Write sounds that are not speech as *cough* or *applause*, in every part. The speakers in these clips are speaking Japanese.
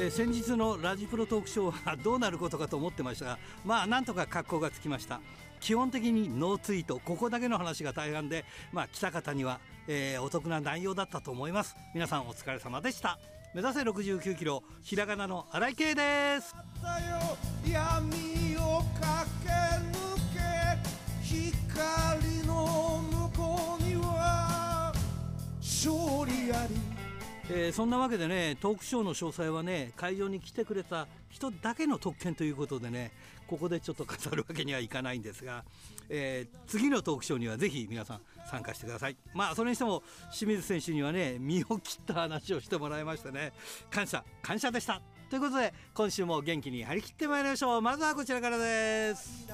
え、先日のラジプロトークショーはどうなることかと思ってましたがまあなんとか格好がつきました。基本的にノーツイート。ここだけの話が大半でまあ来た方には、えー、お得な内容だったと思います。皆さんお疲れ様でした。目指せ69キロひらがなの荒井圭です。闇を駆け抜け光の向こうには勝利あり。えー、そんなわけでねトークショーの詳細はね会場に来てくれた人だけの特権ということでねここでちょっと語るわけにはいかないんですが、えー、次のトークショーにはぜひ皆さん参加してください。まあそれにしても清水選手にはね身を切った話をしてもらいましてね感謝感謝でした。ということで今週も元気に張り切ってまいりましょう。まずはこちらからです。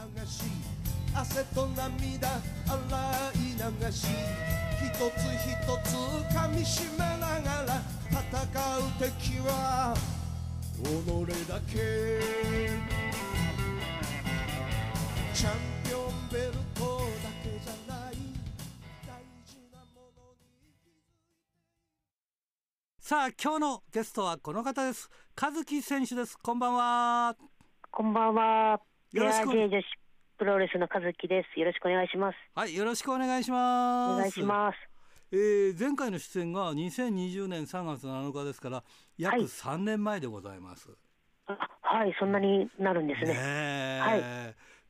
汗と涙洗い流し一つ一つ噛みしめながら戦う敵は己だけ。チャンピオンベルトだけじゃない。大事なものにさあ今日のゲストはこの方です。和樹選手です。こんばんは。こんばんは。よろしく。女子プロレスの和樹です。よろしくお願いします。はいよろしくお願いします。お願いします。えー、前回の出演が2020年3月7日ですから約3年前でございます。はい、はい、そんなになるんですね。ねはい。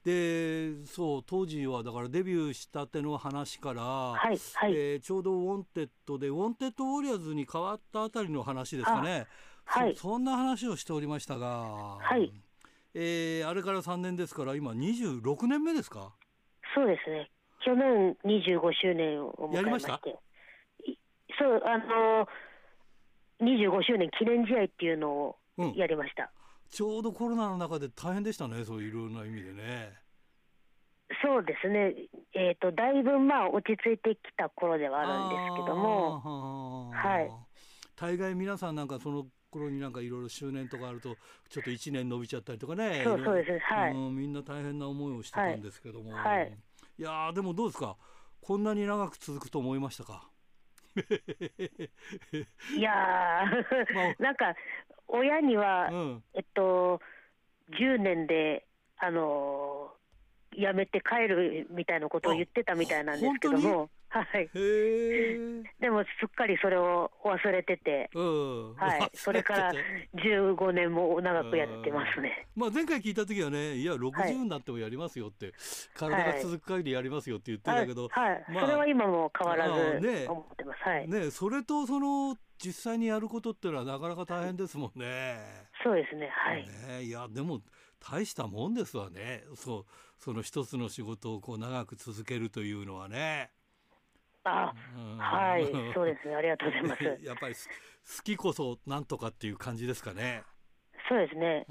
でそう当時はだからデビューしたての話から、はいはい、えー、ちょうどウォンテッドでウォンテッドウォリアーズに変わったあたりの話ですかね。はい。そ、そんな話をしておりましたが、はいえー、あれから3年ですから今26年目ですか？そうですね。去年25周年を迎えまして。そうあの25周年記念試合っていうのをやりました、うん、ちょうどコロナの中で大変でしたねそういういろんな意味でね。そうですね。えっ、ー、とだいぶまあ落ち着いてきた頃ではあるんですけども。はい大概皆さんなんかその頃になんかいろいろ周年とかあるとちょっと1年伸びちゃったりとかねそうそうです。はい、うん、みんな大変な思いをしてたんですけども、はい、はい、いやでもどうですか？こんなに長く続くと思いましたか？いやー、*laughs* なんか親には、うん、えっと10年であのー、辞めて帰るみたいなことを言ってたみたいなんですけども。はい。*laughs* でもすっかりそれを忘れてて、うん、はい。それから15年も長くやってますね。まあ前回聞いた時はね、いや60になってもやりますよって、はい、体が続く限りやりますよって言ってたけど、はい。はいまあ、それは今も変わらず思ってます。ね、はい。ね、それとその実際にやることっていうのはなかなか大変ですもんね。そうですね。はい。ね、いやでも大したもんですわね。そうその一つの仕事をこう長く続けるというのはね。あ、はい、そうですね。ありがとうございます。*laughs* やっぱり好きこそなんとかっていう感じですかね。そうですね。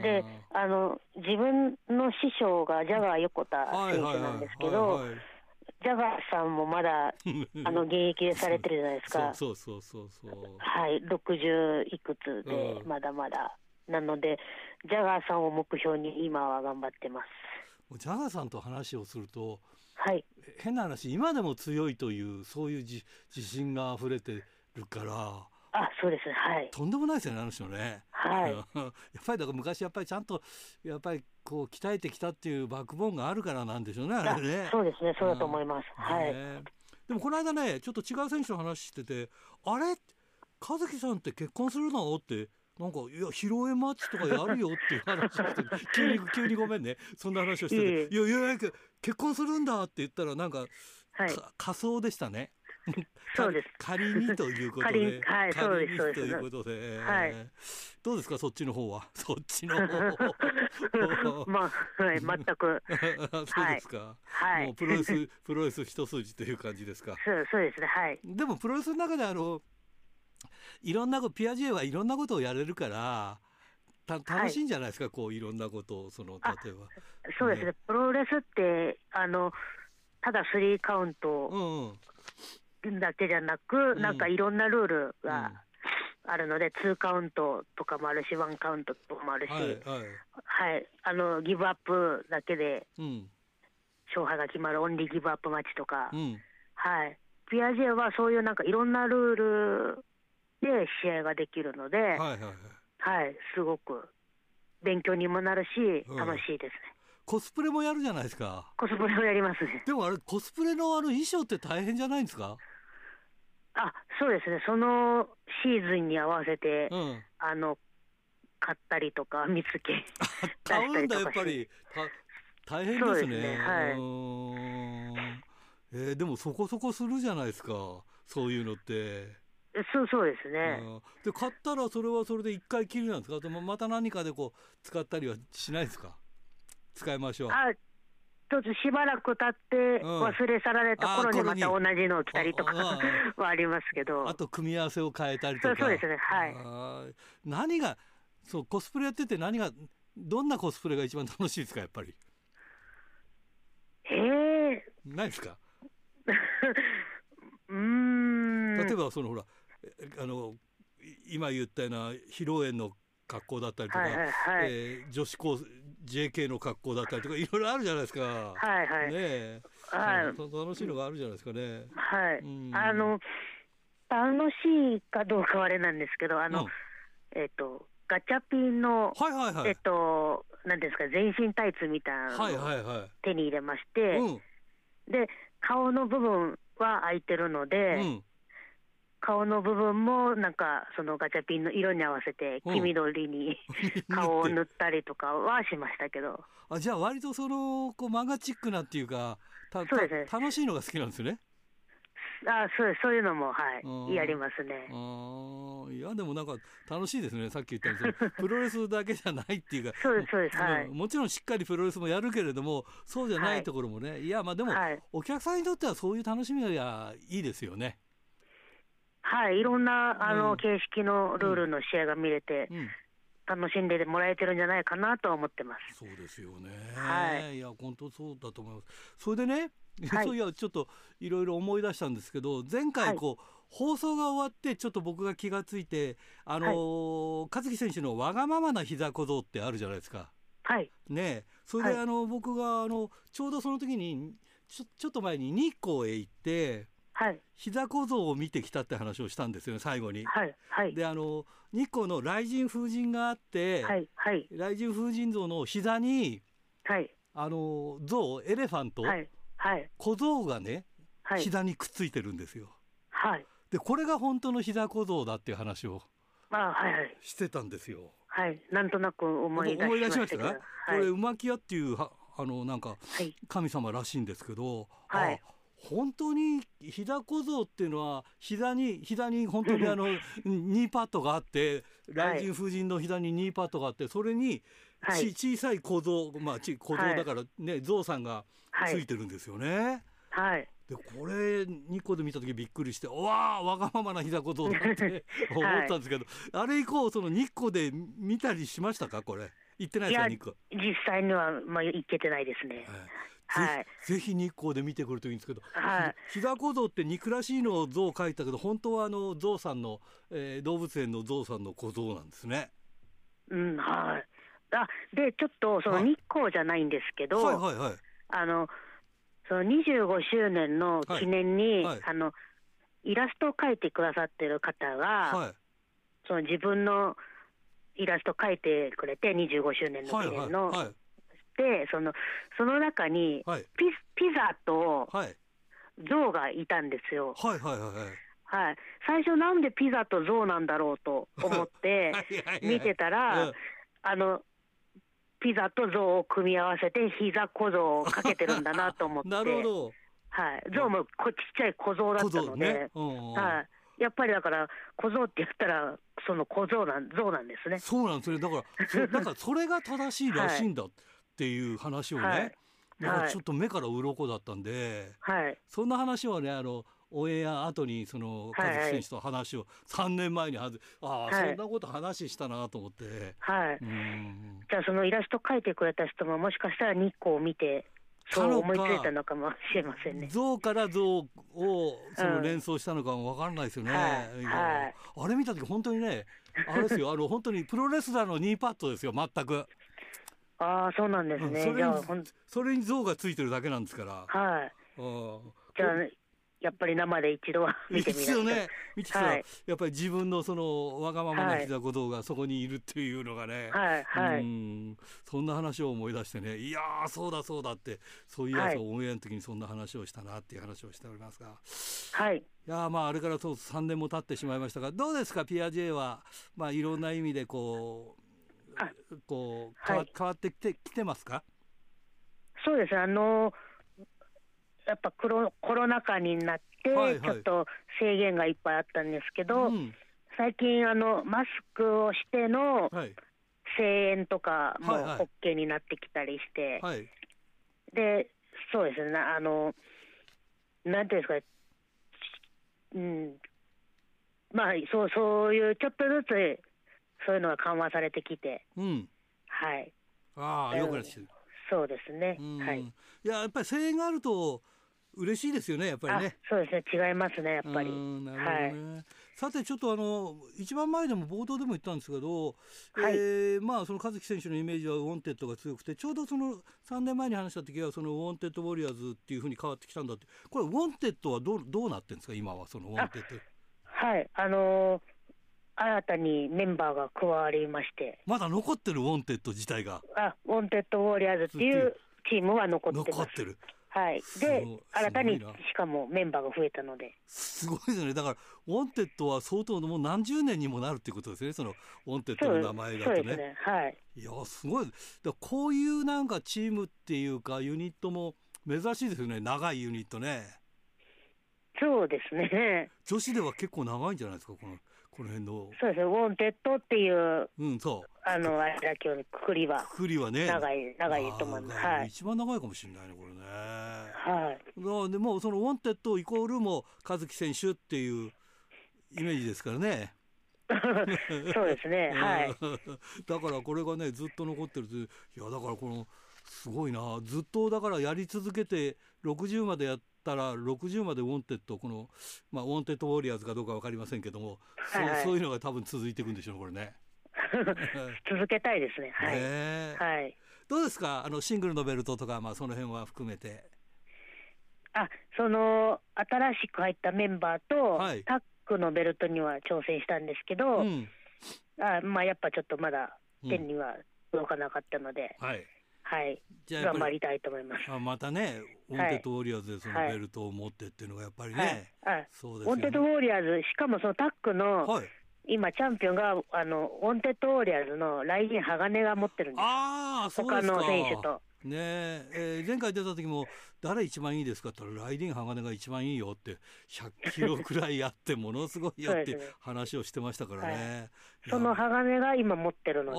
で、あの自分の師匠がジャガー横田選手なんですけど、ジャガーさんもまだ *laughs* あの現役でされてるじゃないですか。そうそうそうそうはい、六十いくつでまだまだ、なのでジャガーさんを目標に今は頑張ってます。ジャガーさんと話をすると、はい、変な話今でも強いというそういう自信が溢れてるからあそうですはい。とんでもないですよねあの人ね。はい、*laughs* やっぱりだから昔やっぱりちゃんとやっぱりこう鍛えてきたっていうバックボーンがあるからなんでしょうねあれね。そうですね。そうだと思います。うん、はい、でもこの間ねちょっと違う選手の話しててあれ？和樹さんって結婚するの？ってなんかいや披露宴マッチとかやるよっていう話をして急に急にごめんねそんな話をしてて、いやいや結婚するんだって言ったらなんか、はい、仮装でしたね。*laughs* そうです。仮にということで、はい、仮にということで、はい、どうですかそっちの方は、*laughs* そっちの方。*laughs* まあ、はい、全く。そうですか。はい。もうプロレスプロレス一筋という感じですか。そうそうですね。はい。でもプロレスの中であのいろんなことピアジェはいろんなことをやれるからた楽しいんじゃないですか、はい、こういろんなことをその例えば。そうですね、ね、プロレスってあのただスリーカウントだけじゃなく、うん、なんかいろんなルールがあるので、ツーカウントとかもあるしワンカウントとかもあるし、はい、はい。はい、あのギブアップだけで勝敗が決まるオンリーギブアップマッチとか、うん、はい、ピアジェはそういうなんかいろんなルールで試合ができるので、はいはいはい、はいすごく勉強にもなるし、楽しいですね。コスプレもやるじゃないですか。コスプレもやりますね。でもあれコスプレのあの衣装って大変じゃないんですか？あ、そうですね。そのシーズンに合わせて、うん、あの買ったりとか見つけ買うんだやっぱり大変ですね。すねはい。えー、でもそこそこするじゃないですか。そういうのって。そうそうですね。で買ったらそれはそれで一回きりなんですか？でもまた何かでこう使ったりはしないですか？使いましょう。あ、一つしばらく経って忘れ去られた頃にまた同じのを着たりとか *laughs* はありますけど。あと組み合わせを変えたりとか。そうですね。はい。何がそうコスプレやってて何がどんなコスプレが一番楽しいですか？やっぱり。ええー。ないですか？*laughs* うん例えばそのほらあの今言ったような披露宴の格好だったりとか、はいはいはい、えー、女子高 JK の格好だったりとかいろいろあるじゃないですか。はいはい。ねはい、楽しいのがあるじゃないですかね。はい。うん、あの楽しいかどうかはあれなんですけど、あの、うん、えっ、ー、とガチャピンの、はいはいはい、えっ、ー、となんですか全身タイツみたいなのを手に入れまして、はいはいはいうん、で顔の部分は空いてるので、うん、顔の部分もなんかそのガチャピンの色に合わせて黄緑に *laughs* 顔を塗ったりとかはしましたけど。あじゃあ割とそのこう漫画チックなっていうかたそうです、ね、楽しいのが好きなんですね。あそうです。そういうのもはいやりますね。あいやでもなんか楽しいですね。さっき言ったように *laughs* プロレスだけじゃないっていうか。そうですそうです。はい。もちろんしっかりプロレスもやるけれどもそうじゃないところもね、はい、いやまあでも、はい、お客さんにとってはそういう楽しみはいいですよねはいいろんなあの、うん、形式のルールの試合が見れて、うん楽しんでもらえてるんじゃないかなと思ってます。そうですよね。はい。いや本当そうだと思います。それでね、はい、*laughs* そういやちょっといろいろ思い出したんですけど前回こう、はい、放送が終わってちょっと僕が気がついてあのーはい、和樹選手のわがままな膝小僧ってあるじゃないですか。はい。ねそれで、あの僕があのちょうどその時にちょちょっと前に日光へ行って。はい、膝小僧を見てきたって話をしたんですよね最後に。はいはい、であの日光の雷神風神があって、はいはい、雷神風神像の膝に、はい、あの象エレファント、はいはい、小僧がね、はい、膝にくっついてるんですよ。はい、でこれが本当の膝小僧だっていう話をあ、はいはい、してたんですよ。はい、なんとなく思い出しましたけど。これ馬木屋っていうはあのなんか神様らしいんですけど、はい、本当に膝小僧っていうのは膝に膝に本当にあの *laughs* ニーパッドがあって雷神夫人の膝にニーパッドがあってそれにはい、小さい小僧まあ小僧だからね、はい、象さんがついてるんですよね。はい。でこれ日光で見た時びっくりしてわあわがままな膝小僧だって *laughs* 思ったんですけど、はい、あれ以降その日光で見たりしましたか？これ。行ってないですか日光実際にはまあ行けてないですね。はい、ぜひ日光で見てくるといいんですけど、はい、膝小僧って憎らしいのを像を描いたけど本当はあの象さんの、えー、動物園の象さんの小僧なんですね。うんはい。あでちょっとその日光じゃないんですけど、はいはいはい、あのその25周年の記念に、はい。はい、あのイラストを描いてくださってる方が、はい、その自分のイラスト描いてくれて25周年の記念の、はいはい、でそのその中にピ,、ピザと象がいたんですよ。はいはいはいはい。はい、最初なんでピザと象なんだろうと思って *laughs* 見てたら、あのピザと象を組み合わせて膝小僧をかけてるんだなと思って。*laughs* なるほど、はい、象もこちっちゃい小僧だったので、ね。はい、やっぱりだから小僧って言ったらその小僧なん象なんですね。そうなんですね。だからそなんかそれが正しいらしいんだっていう話をね、はいなんかちょっと目から鱗だったんで、はい、そんな話はねあのオンエア後にその和樹選手と話を3年前にはず、ああ、そんなこと話したなと思って。はい。じゃあそのイラスト描いてくれた人ももしかしたら日光を見てそう思いついたのかもしれませんね。象から象をその連想したのかもわからないですよね。はいはい、あれ見た時本当にね、あれですよ、あの本当にプロレスラーのニーパッドですよ、全く。ああ、そうなんですね。それにそれに象がついてるだけなんですから。はい。じゃあやっぱり生で一度は見てみない。と。*laughs* ね、はい、やっぱり自分のそのわがままな膝小僧がそこにいるっていうのがね、はいはい、うん。そんな話を思い出してね、いやそうだそうだって、そういうやつをオンエアの時にそんな話をしたなっていう話をしておりますが、はい、いやまああれからそう3年も経ってしまいましたが、どうですか、ピアジェは、まあ、いろんな意味でこう、*laughs* こう変わ,、変わってきてきてますか？そうですあのーやっぱコロコロナ禍になって、はいはい、ちょっと制限がいっぱいあったんですけど、うん、最近あの、マスクをしての声援とかも OK になってきたりして、はい。はい、でそうですね、あのなんていうんですか、うん、まあそう、そういうちょっとずつ、そういうのが緩和されてきて、うん、はい。ああ、よくなってそうですね。はい。いや、やっぱり声援があると、嬉しいですよねやっぱりね。そうですね。違いますねやっぱり、ね、はい、さてちょっとあの一番前でも冒頭でも言ったんですけど、はい、えー、まあその和樹選手のイメージはウォンテッドが強くてちょうどその3年前に話した時はそのウォンテッドウォリアーズっていうふうに変わってきたんだって。これウォンテッドはどうどうなってるんですか今はそのウォンテッド。はい。あのー新たにメンバーが加わりまして。まだ残ってるウォンテッド自体が。あウォンテッドウォリアーズっていうチームは残って残ってる。はい、で新たにしかもメンバーが増えたので。すごいですね。だからウォンテッドは相当もう何十年にもなるっていうことですね。そのウォンテッドの名前だとね、ね、はい。いやすごい。だこういうなんかチームっていうかユニットも珍しいですよね。長いユニットね。そうですね。女子では結構長いんじゃないですかこのこの辺の。そうですね。ウォンテッドっていううんそう。あのあれだけくくりはくくりはね。長い長いと思います、はい、一番長いかもしれないねこれね。はい。でもそのウォンテッドイコールも和樹選手っていうイメージですからね。*laughs* そうですね。*laughs* はい。だからこれがねずっと残ってるいやだからこのすごいな。ずっとだからやり続けて60までやったら60までウォンテッドこの、まあ、ウォンテッドウォリアーズかどうか分かりませんけども、はいはい、そうそういうのが多分続いていくんでしょうこれね。*laughs* 続けたいですね。はい。はい。どうですか、あのシングルのベルトとか、まあその辺は含めて。あ、その新しく入ったメンバーと、はい、タッグのベルトには挑戦したんですけど、うん、あまあやっぱちょっとまだ天には届かなかったので、うん、はい。はい、じゃ頑張りたいと思います。あまたね、ウォンテッドウォリアーズでそのベルトを持ってっていうのがやっぱりね、はい、そうです、ね、ウォンテッドウォリアーズ、しかもそのタッグの、はい、今、チャンピオンがあのウォンテッドウォリアーズのライディーン鋼が持ってるんです。あそうです他の選手と。ねえー、前回出た時も誰一番いいですかって言ったらライディン鋼が一番いいよって100キロくらいあってものすごいよって *laughs* 話をしてましたからね。はい、その鋼が今持ってるので。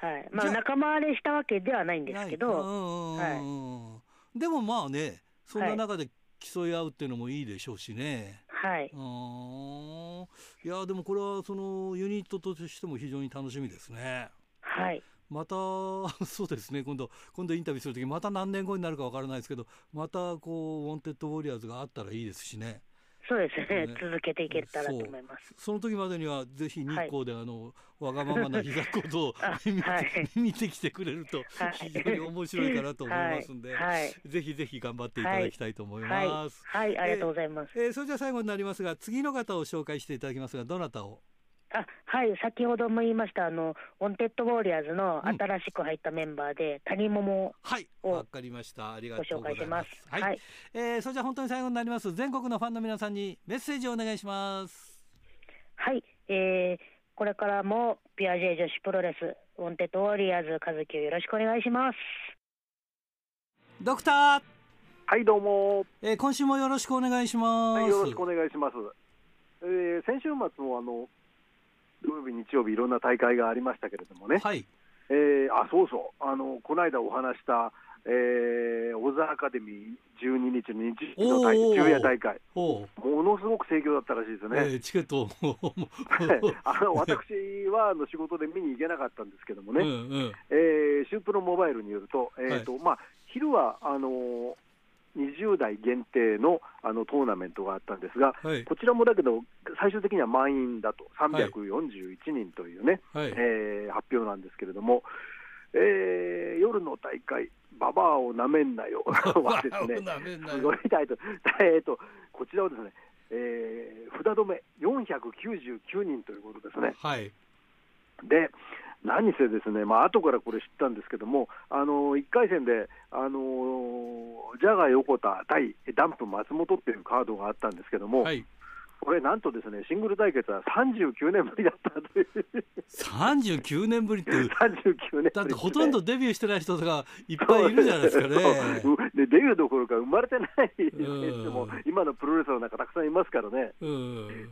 はい。まあ、仲間割れしたわけではないんですけど、はい、でもまあねそんな中で競い合うっていうのもいいでしょうしね。はい、いやでもこれはそのユニットとしても非常に楽しみですね。はい。また *laughs* そうですね。今度今度インタビューする時また何年後になるかわからないですけどまたこうウォンテッドウォリアーズがあったらいいですしね。そうですね、ね、続けていけたらと思います。その時までにはぜひ日光で、はい、あのわがままな膝こと *laughs* を見,はい、*laughs* 見てきてくれると非常に面白いかなと思いますんで、はい、ぜひぜひ頑張っていただきたいと思います。はい、ありがとうございます。えー、それじゃ最後になりますが次の方を紹介していただきますがどなたを？あはい先ほども言いましたあのウォンテッドウォーリアーズの新しく入ったメンバーで、うん、谷ももはいわかりました。ありがとうございます。はい、はい、えー、それじゃ本当に最後になります。全国のファンの皆さんにメッセージをお願いします。はい、えー、これからも PURE-J 女子プロレスウォンテッドウォーリアーズ和樹をよろしくお願いします。ドクター。はいどうも、えー、今週もよろしくお願いします、はい、よろしくお願いします。えー、先週末もあの土曜日、日曜日、いろんな大会がありましたけれどもね、はい。えー、あそうそう、あのこの間お話した、えー、小沢アカデミー12日の日の大昼夜大会、ものすごく盛況だったらしいですよね。えー、チケット *laughs* あの私はあの仕事で見に行けなかったんですけどもね、うんうん、えー、シュープロモバイルによると、えーと、はい、まあ、昼はあの20代限定のあのトーナメントがあったんですが、はい、こちらもだけど、最終的には満員だと、341人というね、はい、えー、発表なんですけれども、えー、夜の大会、ババアをなめんなよ *laughs* はですね、すごいタイトル、*laughs* えーと、こちらはですね、えー、札止め499人ということですね。はい、で何せですね、まあ後からこれ知ったんですけども、あの1回戦で、あのジャガー横田対ダンプ松本っていうカードがあったんですけども、はい、これ、なんとですねシングル対決は39年ぶりだったという。39年ぶりって、39年だってほとんどデビューしてない人とかいっぱいいるじゃないですかね。でデビューどころか生まれてない人も今のプロレスの中、たくさんいますからね。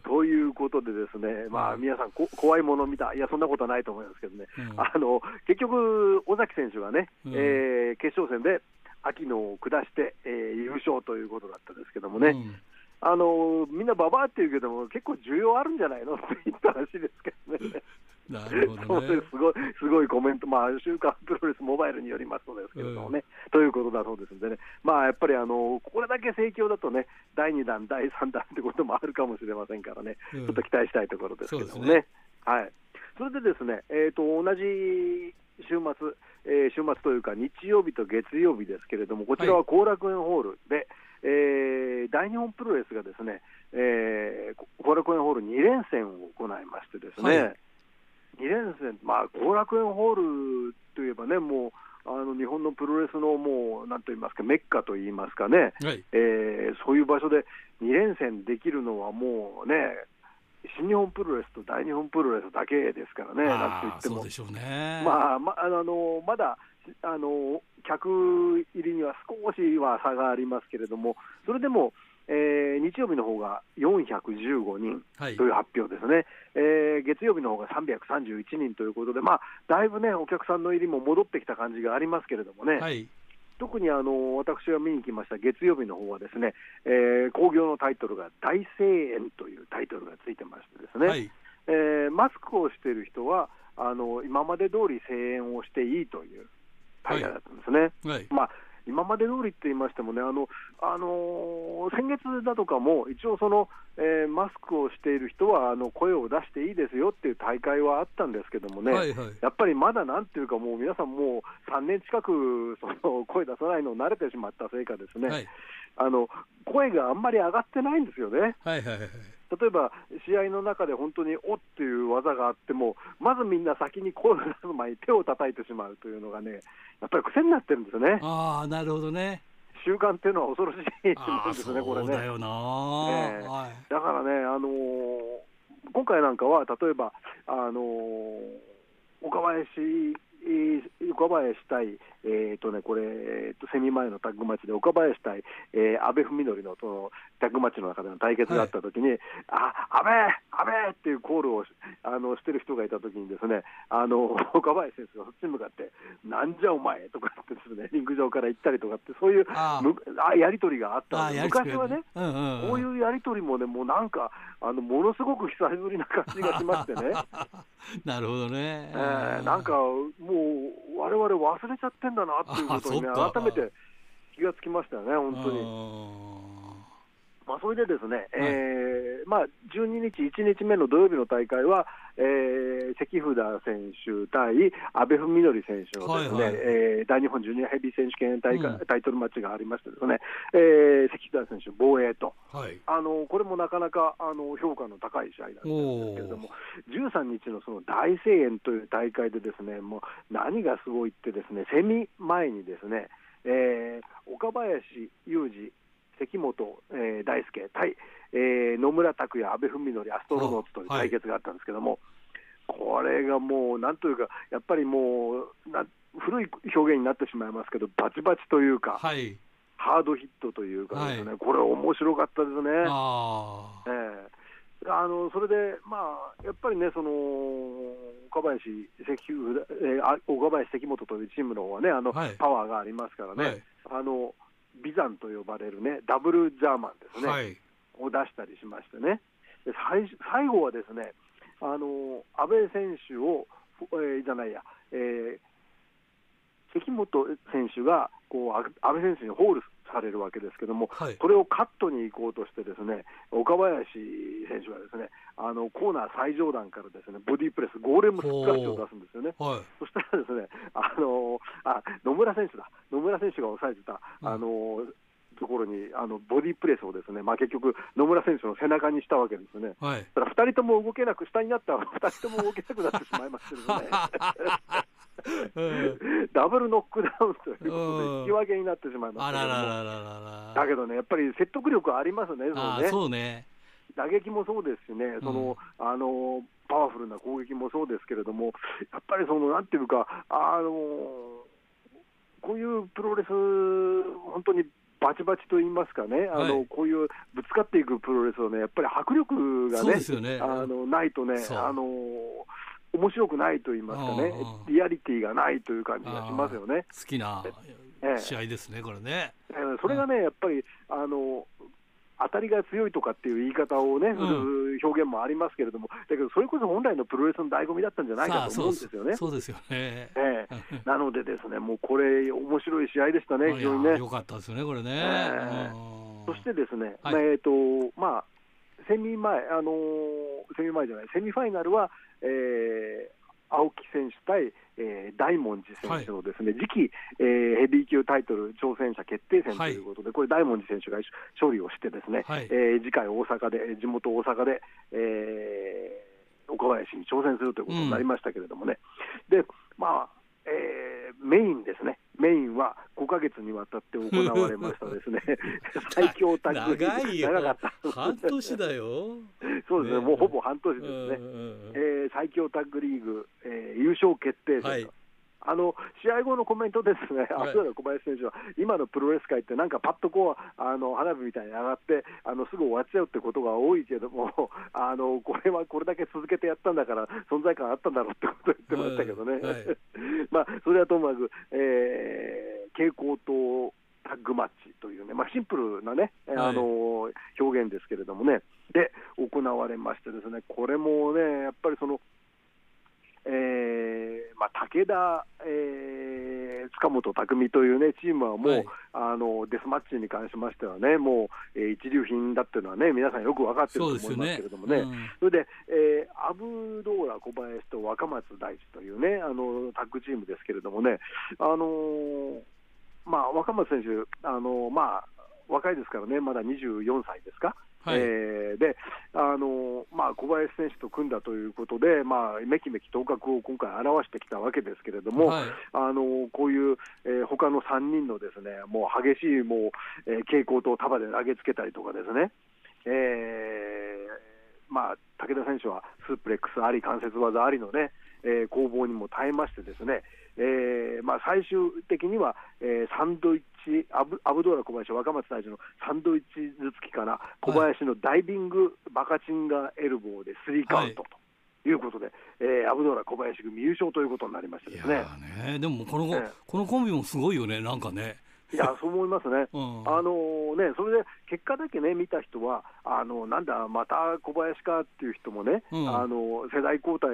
ということで、ですね、まあ、皆さんこ、怖いもの見た、いや、そんなことはないと思いますけどね、うん、あの結局、尾崎選手がね、うん、えー、決勝戦で秋野を下して、えー、優勝ということだったんですけどもね。うんあのみんなババアって言うけども、結構需要あるんじゃないのって言ったらしいですけどね。*laughs* なるほど、ね、す。ごいすごいコメント、まあ、週刊プロレスモバイルによりますとですけれどもね、うん、ということだそうですんでね、まあ、やっぱりあのこれだけ盛況だとね、第2弾、第3弾ってこともあるかもしれませんからね、うん、ちょっと期待したいところですけどもね。ね。はい、それでですね、えーと、同じ週末、えー、週末というか、日曜日と月曜日ですけれども、こちらは後楽園ホールで、はいえー、大日本プロレスがですね、えー、後楽園ホール2連戦を行いましてですね、はい、2連戦、まあ、後楽園ホールといえばね、もう、あの日本のプロレスのもう、なんと言いますか、メッカと言いますかね、はい、えー、そういう場所で2連戦できるのはもうね、新日本プロレスと大日本プロレスだけですからね、なんて言っても。そうでしょうね。まあ、まあのまだあの客入りには少しは差がありますけれども、それでも、えー、日曜日の方が415人という発表ですね、はい、えー、月曜日の方が331人ということで、まあ、だいぶね、お客さんの入りも戻ってきた感じがありますけれどもね。はい。特にあの私が見に来ました月曜日の方はですね、えー、興行のタイトルが大声援というタイトルがついてましてですね、はい、えー、マスクをしている人はあの今まで通り声援をしていいという大会だったんですね。はい、まあ今まで通りって言いましてもね、あのあのー、先月だとかも、一応その、えー、マスクをしている人はあの声を出していいですよっていう大会はあったんですけどもね、はいはい、やっぱりまだなんていうか、もう皆さん、もう3年近くその声出さないの慣れてしまったせいかですね、はい、あの声があんまり上がってないんですよね。はいはいはい例えば試合の中で本当におっていう技があっても、まずみんな先に声を出す前に手を叩いてしまうというのがね、やっぱり癖になってるんですよね。あなるほどね習慣っていうのは恐ろしいんですね、これね。だよな、えーはい、だからね、あのー、今回なんかは、例えば、あのー、岡林岡林対、えーとね、これ、えーと、セミ前のタッグマッチで、岡林対、えー、阿部文則のそのタッグマッチの中での対決があったときに、はい、あ阿部、阿部っていうコールをあのしてる人がいたときに、ですねあの *laughs* 岡林選手がそっちに向かって、なんじゃお前とかってですね、リング上から行ったりとかって、そういうあやり取りがあったんで、昔はね、うんうんうん、こういうやり取りもね、もうなんか、あのものすごく久しぶりな感じがしましてね。*laughs* なるほどね。えー、なんかもう、われわれ忘れちゃってんだなっていうことにね、改めて気がつきましたよね、本当に。まあ、それでですね、えーまあ、12日、1日目の土曜日の大会は、えー、関札選手対阿部文則選手のですね、はいはい、えー、大日本ジュニアヘビー選手権大会、うん、タイトルマッチがありましてですね、えー、関札選手防衛と、はい、あのこれもなかなかあの評価の高い試合だったんですけれども、13日のその大声援という大会でですね、もう何がすごいってですね、セミ前にですね、えー、岡林雄二関本、えー、大輔対、えー、野村拓也、阿部文則、アストロノーツという対決があったんですけども、はい、これがもう、なんというか、やっぱりもうな、古い表現になってしまいますけど、バチバチというか、はい、ハードヒットというかですね、はい、これ、面白かったですね。あえーあのそれで、まあ、やっぱりね、その岡林関、えー、岡林関本というチームの方はね、あの、はい、パワーがありますからね、はい、あのビザンと呼ばれるね、ダブルジャーマンですね、はい、を出したりしましてね、で最最後はですね、あの安倍選手を、えー、じゃないや、えー、関本選手がこう阿部選手にホールされるわけですけども、はい、それをカットに行こうとしてですね岡林選手がですねあのコーナー最上段からですねボディープレスゴーレムスッシュを出すんですよね、はい、そしたらですねあのあ野村選手だ。野村選手が抑えてた、あのところにあのボディープレスをですね、まあ、結局、野村選手の背中にしたわけですね、はい、だから2人とも動けなく、下になったら2人とも動けなくなってしまいましたけどね。*laughs* ダブルノックダウンということで、引き分けになってしまいましたけどだけどね、やっぱり説得力ありますね、そのね。そうね。打撃もそうですしね、その、うん、あのパワフルな攻撃もそうですけれども、やっぱりそのなんていうか、あのこういうプロレス、本当にバチバチと言いますかね、あの、はい、こういうぶつかっていくプロレスをね、やっぱり迫力がね、ね。あのないとね、あの面白くないと言いますかね、リアリティがないという感じがしますよね。好きな試合ですね、これね。えー、それがね、やっぱりあの当たりが強いとかっていう言い方をね、うん、表現もありますけれども、だけどそれこそ本来のプロレスの醍醐味だったんじゃないかと思うんですよね。そうです。よね、えー、*laughs* なので、ですねもうこれ、面白い試合でしたね、非常にね。よかったですね、これね。えー、そしてですね、はい、えーとまあ、セミ前、あのー、セミ前じゃない、セミファイナルは、えー、青木選手対、えー、大文字選手のですね、はい、次期、えー、ヘビー級タイトル挑戦者決定戦ということで、はい、これ、大文字選手が勝利をして、ですね、はい、えー、次回、大阪で、地元大阪で、えー、岡林に挑戦するということになりましたけれどもね、うん、でまあえー、メインですね、メインは5か月にわたって行われましたですね。*laughs* 最強タッグ長いよ。長かった。半年だよ。*laughs* そうですね、ね、もうほぼ半年ですね、えー、最強タッグリーグ、えー、優勝決定戦、はいあの試合後のコメントですね、はい、小林選手は、今のプロレス界って、なんかパッとこうあの花火みたいに上がって、あのすぐ終わっちゃうってことが多いけども、*laughs* あのこれはこれだけ続けてやったんだから、存在感あったんだろうってことを言ってましたけどね、はい。はい、まあ、それはともかく、えー、蛍光灯タッグマッチというね、まあ、シンプルなね、あの表現ですけれどもね、で行われましてですね、これもね、やっぱりその、えーまあ、武田、えー、塚本匠という、ね、チームはもう、はい、あのデスマッチに関しましてはね、もう、えー、一流品だっていうのはね、皆さんよく分かってると思いますけれどもね、そ、ね。うん、れで、えー、アブドーラ小林と若松大地というね、あのタッグチームですけれどもね、あのー、まあ、若松選手、あのまあ、若いですからね、まだ24歳ですか。はい、えー、であのまあ、小林選手と組んだということで、まあ、めきめき頭角を今回表してきたわけですけれども、はい、あのこういう、えー、他の3人のですねもう激しいもう、えー、蛍光灯束で投げつけたりとかですね、えーまあ、武田選手はスープレックスあり、関節技ありのね、えー、攻防にも耐えましてですね、えーまあ、最終的には、えー、サンドイッチアブ、アブドーラ小林、若松大臣のサンドイッチ頭突きから小林のダイビングバカチンガエルボーでスリーカウントと。いうことで、えー、アブドーラ小林組優勝ということになりましたですね。ねでもこの、ね、このコンビもすごいよね、なんかね。いや、*laughs* そう思いますね、うん、あのねそれで結果だけね、見た人は、あのなんだ、また小林かっていう人もね、うん、あの世代交代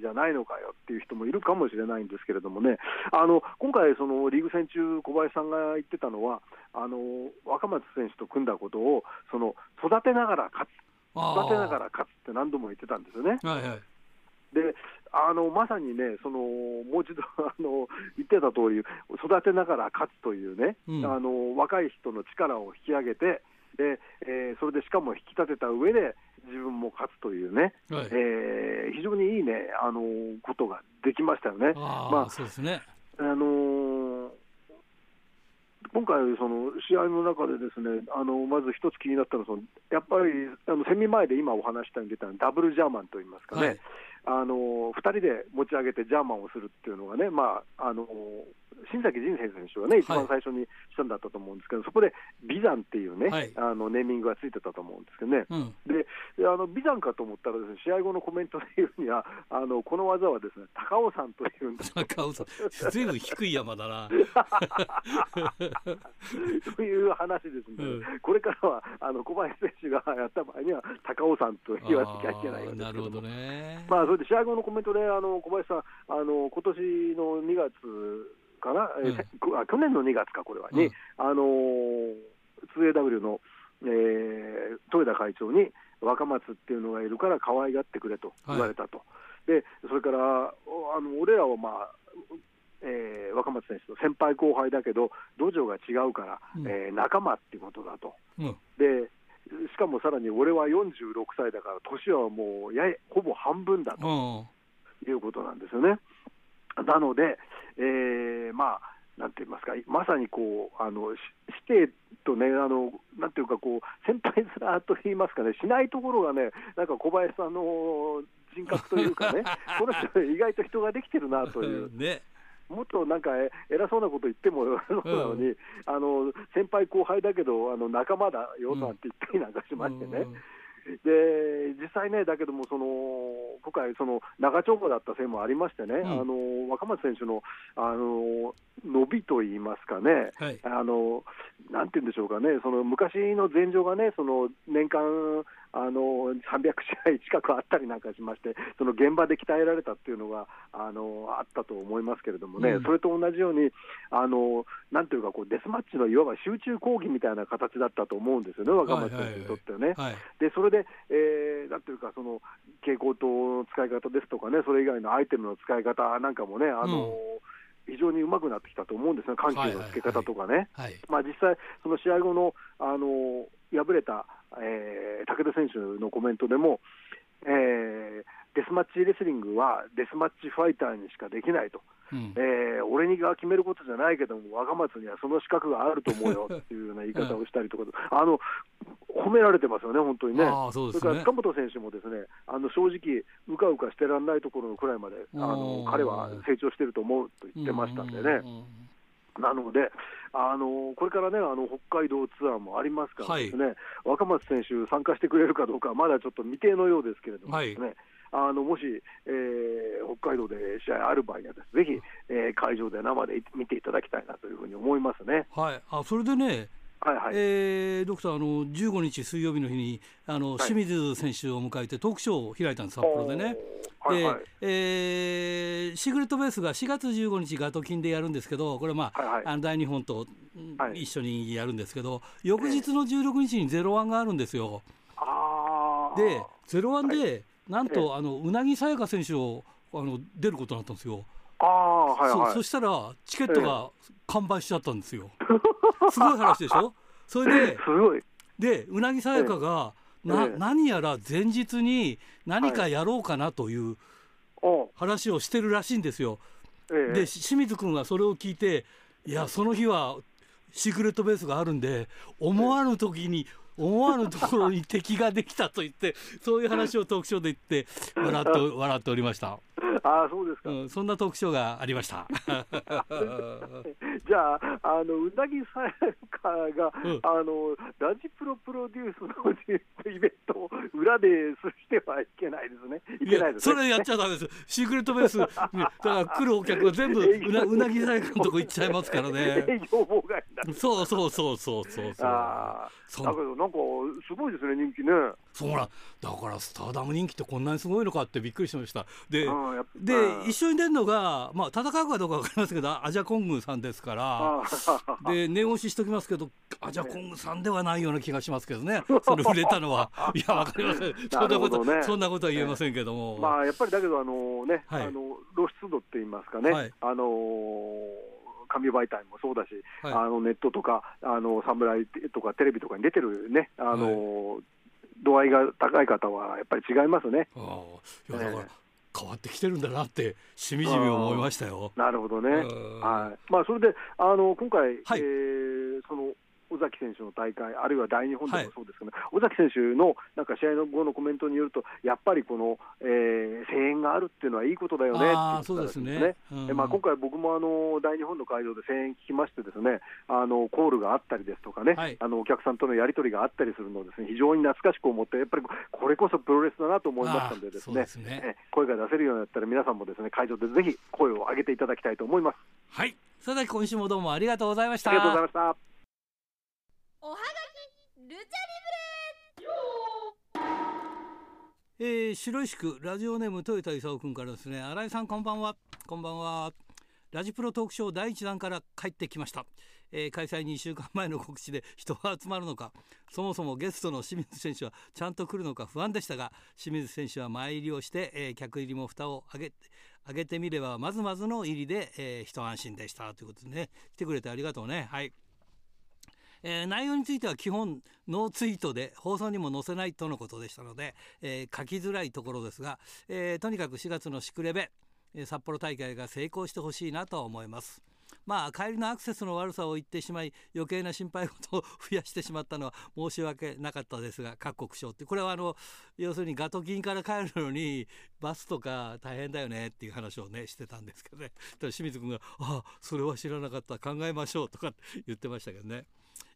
じゃないのかよっていう人もいるかもしれないんですけれどもね、あの今回、そのリーグ戦中、小林さんが言ってたのは、あの若松選手と組んだことをその育てながら勝つ、育てながら勝つって何度も言ってたんですよね。はいはい。であのまさにね、そのもう一度あの言ってた通り、育てながら勝つというね、うん、あの若い人の力を引き上げて、でえー、それでしかも引き立てた上で、自分も勝つというね、はい、えー、非常にいいね、あのことができましたよね。あまあ、そうですね。あのー、今回、その試合の中で、ですねあのまず一つ気になったのはその、やっぱりあのセミ前で今お話したように出たダブルジャーマンといいますかね、はいあの2人で持ち上げてジャーマンをするっていうのがね、まあ、あの新崎人生選手がね、一番最初にしたんだったと思うんですけど、はい、そこでビザンっていうね、はい、あのネーミングがついてたと思うんですけどね、うん、であのビザンかと思ったらです、ね、試合後のコメントで言うには、あのこの技はですね高尾山というんだ。高尾山、ずいぶん低い山だな。*laughs* という話ですので、うん、これからはあの小林選手がやった場合には、高尾山と言わなきゃいけないなるほどね。まあ、それで試合後のコメントで、あの小林さん、あの今年の2月かな、うん、あ去年の2月か、これはに、うん、あのー、2AW の、えー、豊田会長に、若松っていうのがいるから可愛がってくれと言われたと、はい、でそれからあの俺らは、まあえー、若松選手と先輩後輩だけど、道場が違うから、うん、えー、仲間っていうことだと、うん、でしかもさらに俺は46歳だから、年はもうやほぼ半分だということなんですよね。なので、えー、まあ、なんて言いますか、まさにこう、あの師弟とね、あのなんていうかこう、先輩面と言いますかね、しないところがね、なんか小林さんの人格というかね、*laughs* この人、意外と人ができてるなという。ね。もっとなんか偉そうなこと言ってもそうなのに、うん、あの先輩後輩だけどあの仲間だよなんて言ったりなんかしましてね、うんで実際ね、だけども、その今回、その長丁場だったせいもありましてね、うん、あの若松選手のあの伸びといいますかね、はい、あのなんて言うんでしょうかね、その昔の前場がね、その年間あの300試合近くあったりなんかしまして、その現場で鍛えられたっていうのがあのあったと思いますけれどもね、うん、それと同じように、あのなんていうかこう、デスマッチのいわば集中講義みたいな形だったと思うんですよね、若松選手にとってはね。はい。はいはい、でそれで、えー、なんていうか、その蛍光灯の使い方ですとかね、それ以外のアイテムの使い方なんかもね、あの、うん。非常にうまくなってきたと思うんですね、緩急のつけ方とかね、まあ、実際、その試合後のあの敗れた、えー、武田選手のコメントでも、えー、デスマッチレスリングはデスマッチファイターにしかできないと、うん、えー、俺にが決めることじゃないけども、若松にはその資格があると思うよっていうような *laughs* 言い方をしたりとか、あの褒められてますよね、本当にね。そ、ね、れから塚本選手もですねあの正直、うかうかしてらんないところくらいまで、あの彼は成長してると思うと言ってましたんでね。なので、あのこれからね、あの北海道ツアーもありますからですね、はい、若松選手、参加してくれるかどうか、まだちょっと未定のようですけれどもね、はい。あのもし、えー、北海道で試合ある場合にはです、ぜひ、えー、会場で生で見ていただきたいなというふうに思いますね。はい、あそれでねはいはい。えー、ドクターあの、15日水曜日の日にあの、清水選手を迎えてトークショーを開いたんです、札幌でね。で、はい。えー、シークレットベースが4月15日、ガトキンでやるんですけど、これ、まあ、はいはい、あの大日本と一緒にやるんですけど、はい、翌日の16日にゼロワンがあるんですよ。で、ゼロワンで、はい、なんと、あのうなぎさやか選手をあの出ることになったんですよ。あはいはい、そそしたら、チケットが完売しちゃったんですよ。すごい話でしょ？それで、*laughs* で、うなぎさやかが、な、何やら前日に何かやろうかなという話をしてるらしいんですよ。で、清水君はそれを聞いて、いや、その日はシークレットベースがあるんで、思わぬ時に、思わぬところに敵ができたと言って、そういう話をトークショーで言って、笑って笑っておりました。*laughs* あそうですか、うん、そんなトークショーがありました。*laughs* じゃあ、あのうなぎさやかが、うん、あのラジプロプロデュースのイベントを裏でしてはいけないですね。いけないです、ね、それやっちゃだめです。シークレットベース、だから来るお客は全部うなうなぎさやかのとこ行っちゃいますからね。営業妨害そうそうそうそうそうそう。あだけどなんかすごいですね人気ね。そうらだからスターダム人気ってこんなにすごいのかってびっくりしました。で、で一緒に出るのがまあ戦うかどうかわかりますけどアジャコングさんですから。で念押ししときますけどアジャコングさんではないような気がしますけどね。*laughs* それ売れたのはいやわかりません。*laughs* そんなこと、ね、そんなことは言えませんけども。まあやっぱりだけどあのね、はい、あの露出度って言いますかね。はい、あのー紙媒体もそうだし、はい、あのネットとか、あの侍とかテレビとかに出てるね、あの、はい、度合いが高い方はやっぱり違いますね。あいやだから、変わってきてるんだなってしみじみ思いましたよ。なるほどね。はい。まあそれであの今回、はい、えー、その尾崎選手の大会、あるいは大日本でもそうですけど、はい、尾崎選手のなんか試合の後のコメントによると、やっぱりこの、えー、声援があるっていうのはいいことだよねって言ってたんですね。で、まあ、今回、僕もあの大日本の会場で声援聞きましてですね、あのコールがあったりですとかね、はい、あのお客さんとのやり取りがあったりするのをですね非常に懐かしく思って、やっぱりこれこそプロレスだなと思いましたのでですね、すね声が出せるようになったら皆さんもですね会場でぜひ声を上げていただきたいと思います。はい、それでは今週もどうもありがとうございました。ありがとうございました。おはがきルチャリブレえー、白石区ラジオネーム豊田勲君からですね。新井さんこんばんは。こんばんは。ラジプロトークショー第1弾から帰ってきました、えー、開催2週間前の告知で *laughs* 人は集まるのかそもそもゲストの清水選手はちゃんと来るのか不安でしたが清水選手は前入りをして、えー、客入りも蓋を上げ上げてみればまずまずの入りで、えー、一安心でした。ということでね来てくれてありがとうね。はい。えー、内容については基本ノーツイートで放送にも載せないとのことでしたので、えー、書きづらいところですが、えー、とにかく4月のシクレベ札幌大会が成功してほしいなと思います。まあ帰りのアクセスの悪さを言ってしまい余計な心配事を増やしてしまったのは *laughs* 申し訳なかったですが各国省ってこれはあの要するにガトキンから帰るのにバスとか大変だよねっていう話をねしてたんですけどね清水君が「ああそれは知らなかった考えましょう」とか言ってましたけどね。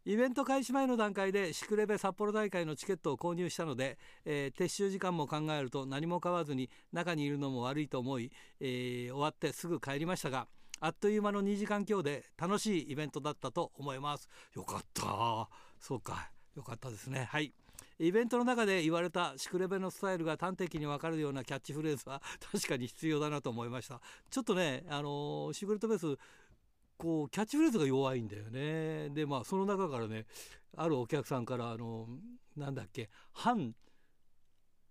イベント開始前の段階でシクレベ札幌大会のチケットを購入したので、えー、撤収時間も考えると何も買わずに中にいるのも悪いと思い、えー、終わってすぐ帰りましたがあっという間の2時間強で楽しいイベントだったと思います。よかった。そうか。よかったですね。はい。イベントの中で言われたシクレベのスタイルが端的に分かるようなキャッチフレーズは確かに必要だなと思いました。ちょっとねあのシクレットベースこうキャッチフレーズが弱いんだよねでまあその中からねあるお客さんからあのなんだっけ反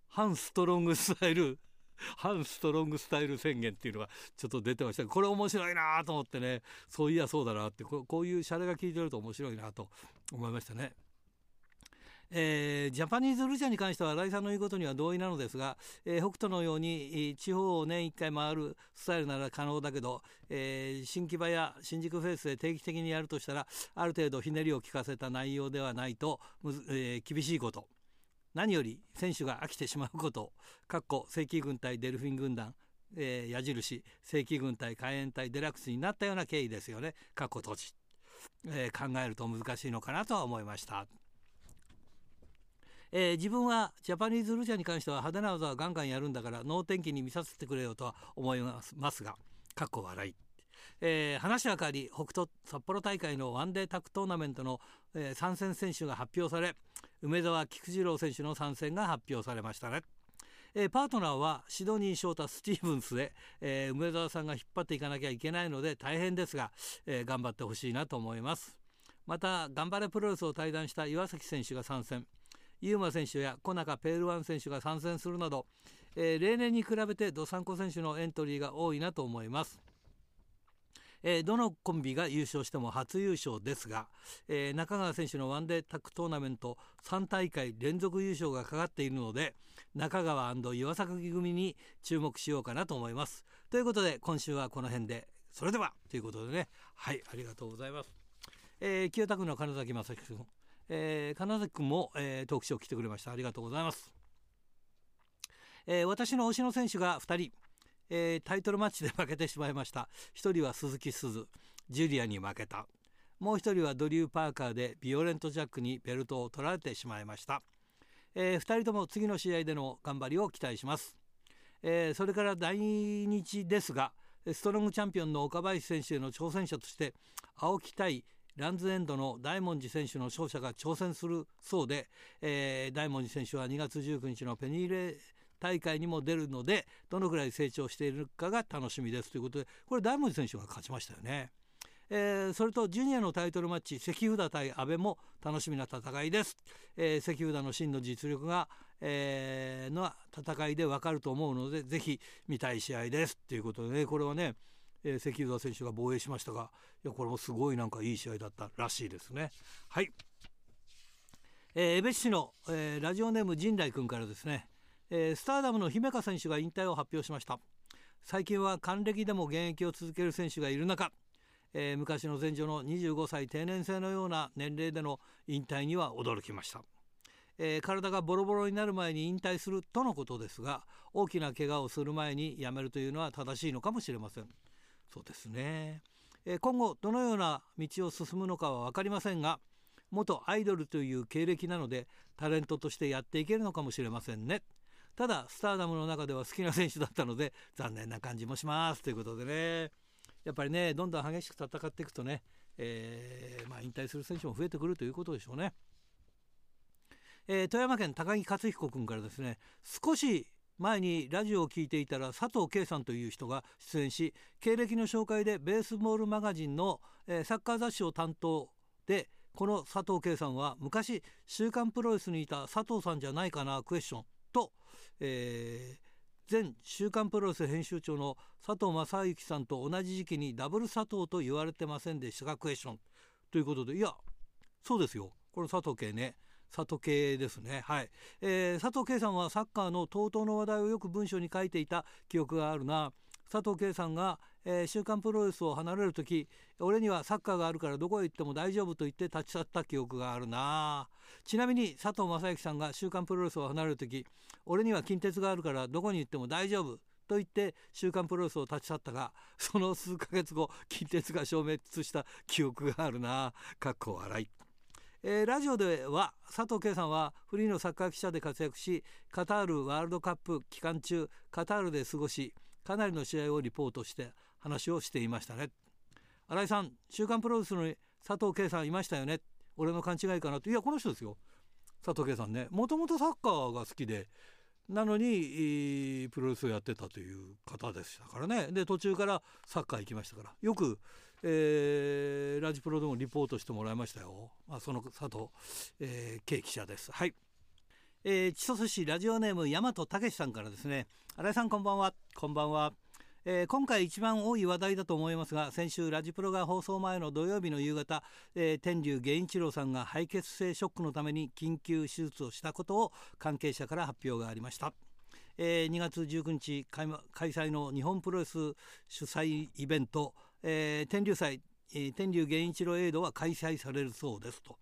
反ストロングスタイル *laughs* 反ストロングスタイル宣言っていうのがちょっと出てましたこれ面白いなと思ってねそういやそうだなってこういうシャレが効いてると面白いなと思いましたね。えー、ジャパニーズルチャに関しては新井さんの言うことには同意なのですが、えー、北斗のように地方を年1回回るスタイルなら可能だけど、えー、新木場や新宿フェイスで定期的にやるとしたらある程度ひねりを利かせた内容ではないと、え、厳しいこと。何より選手が飽きてしまうこと。かっこ正規軍隊デルフィン軍団えー、矢印。正規軍隊海援隊デラックスになったような経緯ですよね。過去閉じ、えー、考えると難しいのかなとは思いました。えー、自分はジャパニーズルチャに関しては派手な技はガンガンやるんだから能天気に見させてくれよとは思いますがかっこ笑い。えー、話は変わり北都札幌大会のワンデータッグトーナメントの、えー、参戦選手が発表され梅沢菊次郎選手の参戦が発表されましたね。えー、パートナーはシドニー・ショータ・スティーブンスで、え、梅沢さんが引っ張っていかなきゃいけないので大変ですが、え、頑張ってほしいなと思いますまた頑張れプロレスを退団した岩崎選手が参戦ユーマ選手や小中ペールワン選手が参戦するなど、えー、例年に比べて道産子選手のエントリーが多いなと思います。えー、どのコンビが優勝しても初優勝ですが、えー、中川選手のワンデータッグトーナメント3大会連続優勝がかかっているので中川岩崎組に注目しようかなと思います。ということで今週はこの辺でそれではということでねはいありがとうございます。えー、清田区の金崎正樹君えー、金崎君も、えー、トークショー来てくれました。ありがとうございます、えー、私の推しの選手が2人、えー、タイトルマッチで負けてしまいました。1人は鈴木鈴ジュリアに負けた。もう1人はドリュー・パーカーでビオレント・ジャックにベルトを取られてしまいました、えー、2人とも次の試合での頑張りを期待します、えー、それから第日ですがストロングチャンピオンの岡林選手への挑戦者として青木対ランズエンドの大文字選手の勝者が挑戦するそうで、えー、大文字選手は2月19日のペニーレ大会にも出るのでどのくらい成長しているかが楽しみですということでこれ大文字選手が勝ちましたよね。えー、それとジュニアのタイトルマッチ関札対阿部も楽しみな戦いです、えー、関札の真の実力が、えー、の戦いで分かると思うのでぜひ見たい試合ですということでねこれはねえー、関浦選手が防衛しましたがいやこれもすごいなんかいい試合だったらしいですね。はい、えー、江別市の、えー、ラジオネーム陣来君からですね、えー、スターダムの姫香選手が引退を発表しました最近は還暦でも現役を続ける選手がいる中、えー、昔の前女の25歳定年制のような年齢での引退には驚きました。えー、体がボロボロになる前に引退するとのことですが大きな怪我をする前にやめるというのは正しいのかもしれません。そうですね、え今後どのような道を進むのかは分かりませんが元アイドルという経歴なのでタレントとしてやっていけるのかもしれませんね。ただスターダムの中では好きな選手だったので残念な感じもします。ということでね。やっぱりねどんどん激しく戦っていくとね、えー、まあ、引退する選手も増えてくるということでしょうね、えー、富山県高木克彦君からですね少し前にラジオを聞いていたら佐藤圭さんという人が出演し経歴の紹介でベースボールマガジンの、え、サッカー雑誌を担当でこの佐藤圭さんは昔「週刊プロレス」にいた佐藤さんじゃないかなクエスチョン。と、えー、前「週刊プロレス」編集長の佐藤正幸さんと同じ時期にダブル佐藤と言われてませんでしたがクエスチョン。ということでいやそうですよ。この佐藤圭ね。佐藤圭ですね。はい、えー、佐藤圭さんはサッカーの TOTO の話題をよく文章に書いていた記憶があるな。佐藤圭さんが、えー、週刊プロレスを離れる時俺にはサッカーがあるからどこへ行っても大丈夫と言って立ち去った記憶があるな。ちなみに佐藤正幸さんが週刊プロレスを離れる時俺には近鉄があるからどこに行っても大丈夫と言って週刊プロレスを立ち去ったがその数ヶ月後近鉄が消滅した記憶があるな。かっこ笑い。えー、ラジオでは佐藤圭さんはフリーのサッカー記者で活躍しカタールワールドカップ期間中カタールで過ごしかなりの試合をリポートして話をしていましたね。新井さん週刊プロレスの佐藤圭さんいましたよね。俺の勘違いかなと。いやこの人ですよ。佐藤圭さんね。もともとサッカーが好きでなのにプロレスをやってたという方でしたからね。で途中からサッカー行きましたから。よく、えー、ラジプロでもリポートしてもらいましたよ、まあ、その佐藤、えー、K 記者です。はい、えー、千歳市ラジオネーム大和武さんからですね。新井さんこんばんは。こんばんは。えー、今回一番多い話題だと思いますが先週ラジプロが放送前の土曜日の夕方、えー、天竜源一郎さんが肺血性ショックのために緊急手術をしたことを関係者から発表がありました。えー、2月19日開催の日本プロレス主催イベント、えー、天竜祭、天竜源一郎エイドは開催されるそうですと、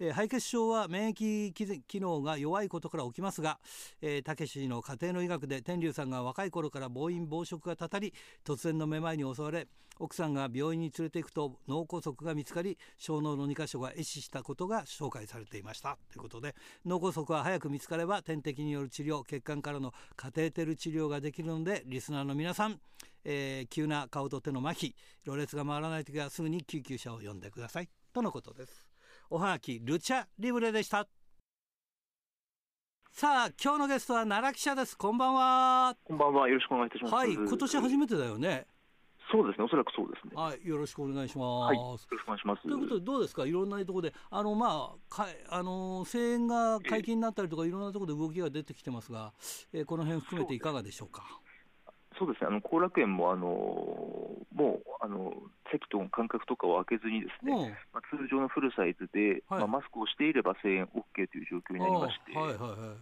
えー、敗血症は免疫機能が弱いことから起きますがたけしの家庭の医学で天竜さんが若い頃から暴飲暴食がたたり突然のめまいに襲われ奥さんが病院に連れて行くと脳梗塞が見つかり小脳の2箇所が壊死したことが紹介されていました。ということで脳梗塞は早く見つかれば点滴による治療血管からのカテーテル治療ができるのでリスナーの皆さんえー、急な顔と手の麻痺ろれつが回らない時はすぐに救急車を呼んでくださいとのことですおはがきルチャリブレでしたさあ今日のゲストは奈良記者ですこんばんはこんばんはよろしくお願いいたしますはい今年初めてだよねそうですね、おそらくそうですね。はい、よろしくお願いします。はい、よろしくお願いします。ということで、どうですか、いろんなところで、あの、まあ、か、あの、声援が解禁になったりとか、いろんなところで動きが出てきてますが。えー、この辺含めていかがでしょうか？そうですね、あの後楽園もあのもうあの席と間隔とかを開けずに、ですね、まあ、通常のフルサイズで、はい、まあ、マスクをしていれば声援 OK という状況になりまして、はいはいは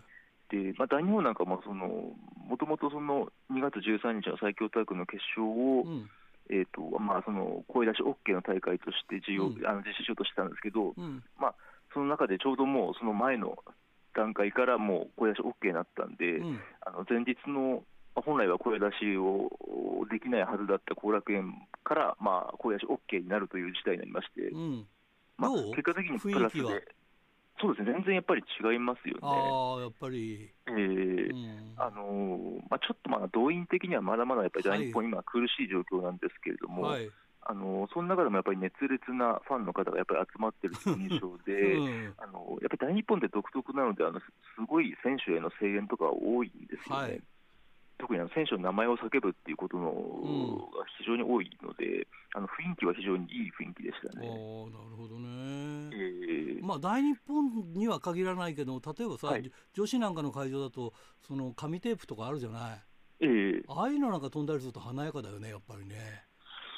い、でまあ、大日本なんかももともと2月13日の最強タッグの決勝を、うん。えーとまあ、その声出し OK の大会として需要、うん、あの実施しようとしてたんですけど、うん、まあ、その中でちょうどもうその前の段階からもう声出し OK になったんで、うん、あの前日の本来は声出しをできないはずだった後楽園から、まあ、声出し OK になるという事態になりまして、うん、まあ、結果的にプラスで、そうですね、全然やっぱり違いますよね。あやっぱり、えー、うん、あのまあ、ちょっとまあ動員的にはまだまだやっぱり大日本、今、苦しい状況なんですけれども、はい、あのその中でもやっぱり熱烈なファンの方がやっぱり集まってるという印象で、うん、あのやっぱり大日本って独特なのであの、すごい選手への声援とか多いんですよね。はい特にあの選手の名前を叫ぶっていうことの、が非常に多いので、あの雰囲気は非常にいい雰囲気でしたね。あなるほどね、えー、まあ、大日本には限らないけど、例えばさ、はい、女子なんかの会場だと、その紙テープとかあるじゃない、えー、ああいうのなんか飛んだりすると華やかだよね、やっぱりね。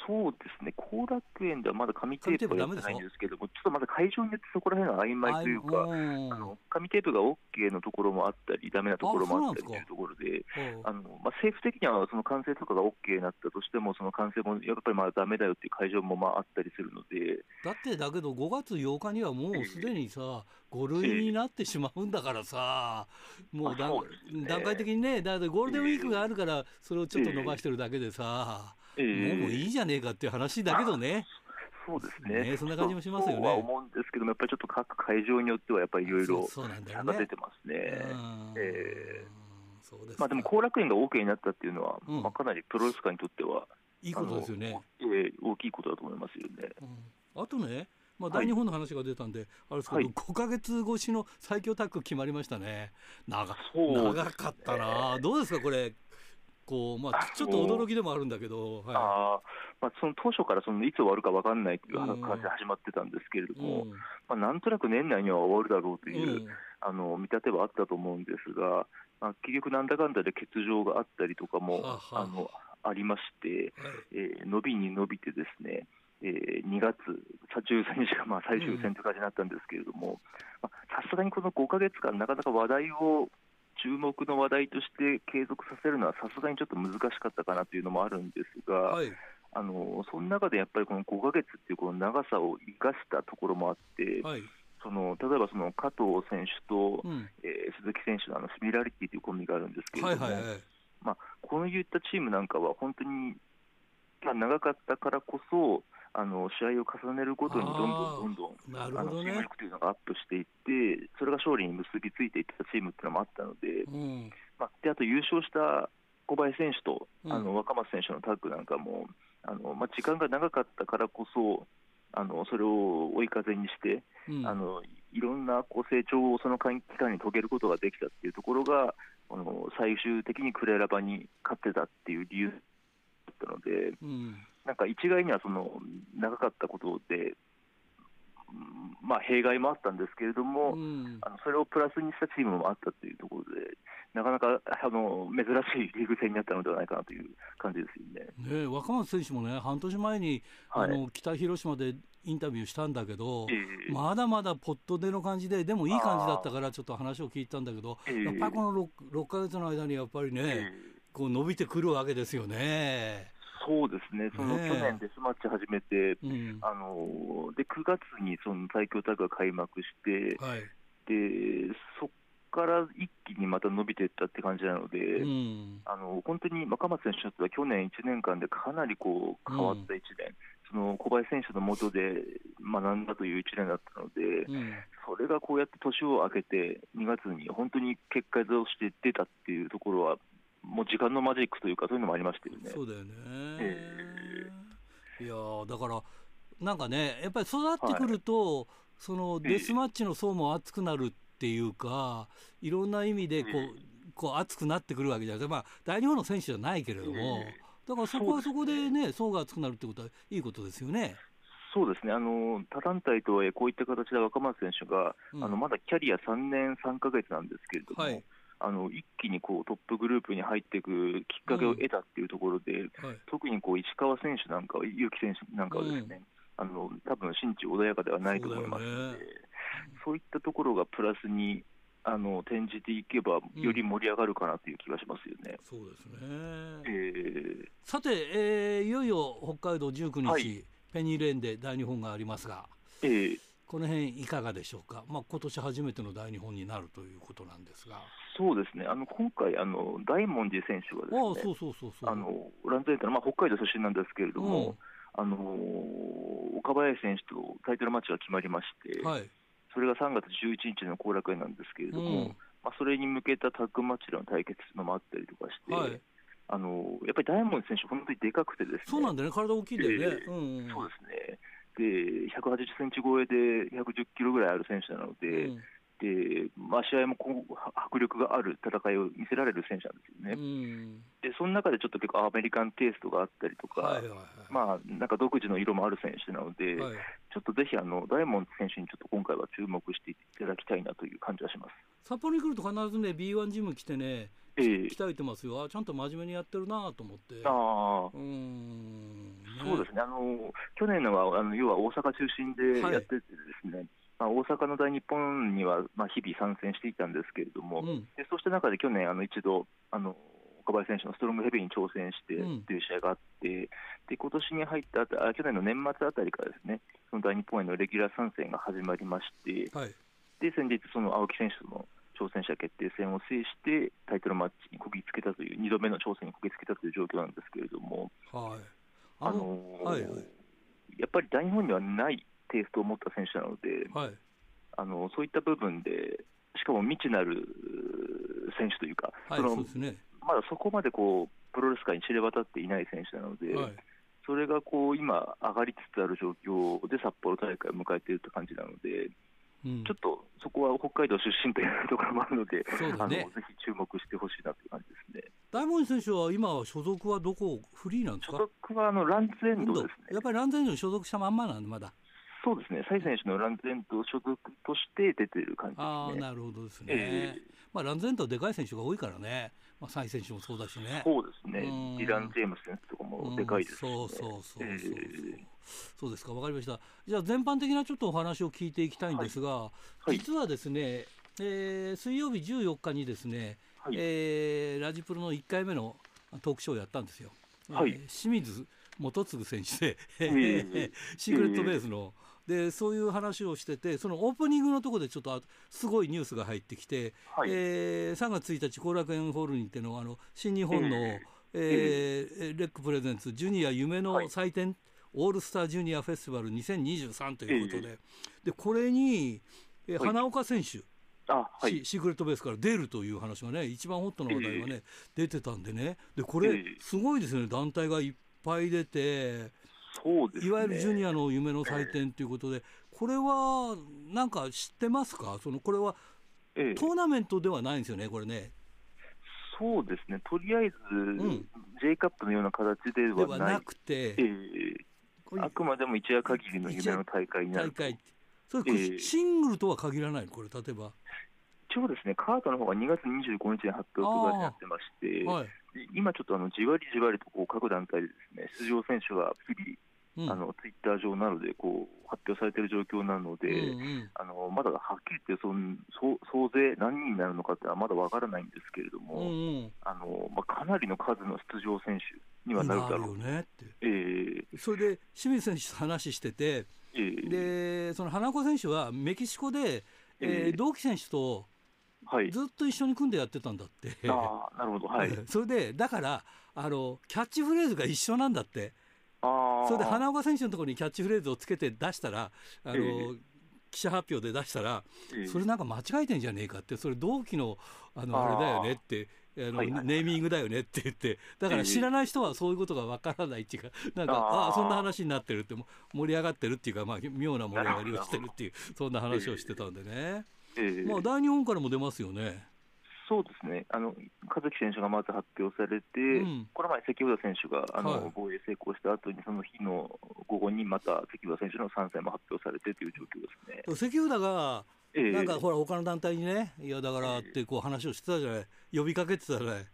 そうですね、後楽園ではまだ紙テープはやってないんですけども、ちょっとまだ会場によってそこら辺は曖昧というか、あの紙テープが OK のところもあったり、だめなところもあったりというところで、あのまあ、政府的にはその完成とかが OK になったとしても、その完成もやっぱりまだだめだよっていう会場もまああったりするので。だってだけど、5月8日にはもうすでにさ、5類になってしまうんだからさ、もうだ、ね、段階的にね、だってゴールデンウィークがあるから、それをちょっと伸ばしてるだけでさ。えー、もういいじゃねえかっていう話だけどね。そうですね、ね、そんな感じもしますよね。は思うんですけども、やっぱりちょっと各会場によっては、やっぱりいろいろ差が出てますね。えまあ、でも後楽園が OK になったっていうのは、うん、まあ、かなりプロレス界にとっては、いいことですよね、えー、大きいことだと思いますよね。うん、あとね、まあ、大日本の話が出たんで、あれですけど、はい、5か月越しの最強タッグ決まりましたね。長長かったな、どうですか、これ、こうまあ、ちょっと驚きでもあるんだけど、はい、あまあ、その当初からそのいつ終わるか分かんないという話で始まってたんですけれども、うん、まあ、なんとなく年内には終わるだろうという、うん、あの見立てはあったと思うんですが、まあ、結局、なんだかんだで欠場があったりとかもあのありまして、はい、えー、伸びに伸びてですね、えー、2月13日がまあ最終戦という感じになったんですけれども、さすがにこの5か月間、なかなか話題を注目の話題として継続させるのはさすがにちょっと難しかったかなというのもあるんですが、はい、あのその中でやっぱりこの5か月っていうこの長さを生かしたところもあって、はい、その例えばその加藤選手と、うん、えー、鈴木選手のあのシミラリティというコンビがあるんですけれども、はいはいはい、まあ、こういったチームなんかは本当に、まあ、長かったからこそ、あの試合を重ねるごとにどんどんどんどん、ね、あのチーム力というのがアップしていって、それが勝利に結びついていったチームっていうのもあったので、うん、まあ、であと優勝した小林選手と、あの若松選手のタッグなんかも、あのまあ、時間が長かったからこそ、あのそれを追い風にして、うん、あのいろんなこう成長をその期間に遂げることができたっていうところが、あの最終的にクレラバに勝ってたっていう理由だったので。うんなんか一概にはその長かったことで、まあ、弊害もあったんですけれども、うん、あのそれをプラスにしたチームもあったというところで、なかなかあの珍しいリーグ戦になったのではないかなという感じですよね。ね若松選手もね、半年前に、はい、あの北広島でインタビューしたんだけど、えー、まだまだポットでの感じで、でもいい感じだったから、ちょっと話を聞いたんだけど、やっぱりこの 6, 6か月の間にやっぱりね、えー、こう伸びてくるわけですよね。そうですね、その去年デスマッチ始めて、うん、あので9月にその最強タッグが開幕して、はい、でそこから一気にまた伸びていったって感じなので、うん、あの本当に若松選手にとは去年1年間でかなりこう変わった1年、うん、その小林選手のもとで学んだという1年だったので、それがこうやって年を明けて、2月に本当に結果として出たっていうところは、もう時間のマジックというか、そういうのもありましたよね。そうだよね、えー、いやだからなんかね、やっぱり育ってくると、はい、そのデスマッチの層も厚くなるっていうか、いろんな意味でこう、えー、こう熱くなってくるわけじゃない。ですか、まあ、大日本の選手じゃないけれども、えー、だからそこはそこでね、層が厚くなるってことはいいことですよね。そうですね。あの他団体とはいえ、こういった形で若松選手が、うん、あのまだキャリア3年3か月なんですけれども、はい、あの一気にこうトップグループに入っていくきっかけを得たっていうところで、うんはい、特にこう石川選手なんか、結城選手なんかはですね、うん、あの多分心地穏やかではないと思いますので、そう、ね,、いったところがプラスにあの転じていけば、より盛り上がるかなという気がしますよね。そうですね、えー、さて、えー、いよいよ北海道19日、はい、ペニーレーンで大日本がありますが。えーこの辺いかがでしょうか、まあ今年初めての大日本になるということなんですが。そうですね、あの今回あの、大文字選手がですね、あそうそうそうそう。あのランゼンタの、まあ、北海道出身なんですけれども、うん、あの岡林選手とタイトルマッチが決まりまして、はい、それが3月11日の後楽園なんですけれども、うん、まあ、それに向けたタッグマッチでの対決のもあったりとかして。はい。あのやっぱり大門選手、本当にでかくてですね、そうなんだよね、体大きいんだよね、えーうんうん、そうですね、で180センチ超えで110キロぐらいある選手なので、うん。でまあ、試合もこう迫力がある戦いを見せられる選手なんですよね、うん、でその中でちょっと結構アメリカンテイストがあったりとか、はいはいはい、まあ、なんか独自の色もある選手なので、はい、ちょっとぜひあのダイヤモンド選手にちょっと今回は注目していただきたいなという感じはします。札幌に来ると必ずね、B1 ジム来てね、えー、鍛えてますよ、ちゃんと真面目にやってるなと思って。あうん、ね、そうですね。あの去年のはあの要は大阪中心でやっててですね、はいまあ、大阪の大日本には、まあ、日々参戦していたんですけれども、うん、でそうした中で去年、あの一度あの、岡林選手のストロングヘビーに挑戦してという試合があって、うん、で今年に入ったあ去年の年末あたりからですね、その大日本へのレギュラー参戦が始まりまして、はい、で先日、その青木選手との挑戦者決定戦を制して、タイトルマッチにこぎつけたという、2度目の挑戦にこぎつけたという状況なんですけれども、はい。あのはいはい、やっぱり大日本にはないテイストを持った選手なので、はい、あのそういった部分で、しかも未知なる選手というか、はい、その、ね、まだそこまでこうプロレス界に知れ渡っていない選手なので、はい、それがこう今、上がりつつある状況で札幌大会を迎えているという感じなので、うん、ちょっとそこは北海道出身というところもあるので、ね、あのぜひ注目してほしいなという感じですね。大門選手は今、所属はどこ、フリーなんですか？所属はあのランズエンドですね。やっぱりランズエンドに所属したまんまなんで、まだ。そうですね、蔡選手のランゼント所属として出てる感じですね。あなるほどですね。えー、まあ、ランゼントでかい選手が多いからね、まあ、蔡選手もそうだしね。そうですね、ディラン・ジェームス選手とかもでかいです、ね、そうそうそうそう、えー、そうですか、わかりました。じゃあ、全般的なちょっとお話を聞いていきたいんですが、はいはい、実はですね、えー、水曜日14日にですね、はい、えー、ラジプロの1回目のトークショーをやったんですよ。はい、えー、清水元次選手で、えー、*laughs* シークレットベースの。えーでそういう話をしててそのオープニングのところでちょっとすごいニュースが入ってきて、はい、えー、3月1日後楽園ホールにてのあの新日本の、えー、えー、レックプレゼンツジュニア夢の祭典、はい、オールスタージュニアフェスティバル2023ということで,、でこれに、えー、花岡選手、あはい、シークレットベースから出るという話がね一番ホットな話題がね、出てたんでね。でこれ、すごいですね。団体がいっぱい出てそうです、ね、いわゆるジュニアの夢の祭典ということで、これはなんか知ってますか、そのこれは、ええ、トーナメントではないんですよね、これね。そうですね、とりあえず、うん、J カップのような形ではなくて、えー、あくまでも一夜限りの夢の大会になる大会それ、えー、シングルとは限らないこれ、例えば。一応ですね、カードの方が2月25日に発表がなってまして、はい、今ちょっとあのじわりじわりとこう各団体でですね出場選手が日々あのツイッター上などでこう発表されている状況なので、うんうん、あのまだはっきり言ってそん総総勢何人になるのかってはまだわからないんですけれども、うんうん、あのまあ、かなりの数の出場選手にはなるだろう。ねって、えー、それで清水選手と話してて、えー、でその花子選手はメキシコで、えー、同期選手とはい、ずっと一緒に組んでやってたんだって。あなるほど、はい、*laughs* それでだからあのキャッチフレーズが一緒なんだって。それで花岡選手のところにキャッチフレーズをつけて出したらあの、えー、記者発表で出したら、えー、それなんか間違えてんじゃねえかってそれ同期のあのあれだよねってあの、はいはい、ネーミングだよねって言ってだから知らない人はそういうことがわからないっていうかなんかああそんな話になってるって盛り上がってるっていうか、まあ、妙な盛り上がりをしてるっていうそんな話をしてたんでね、えー、まあ、大日本からも出ますよね。そうですね、あの和樹選手がまず発表されて、うん、この前、関浦選手があの、はい、防衛成功した後に、その日の午後にまた関浦選手の参戦も発表されてという状況ですね。関浦が、えー、なんかほら、他の団体にね、いやだからってこう話をしてたじゃない、呼びかけてたじゃない。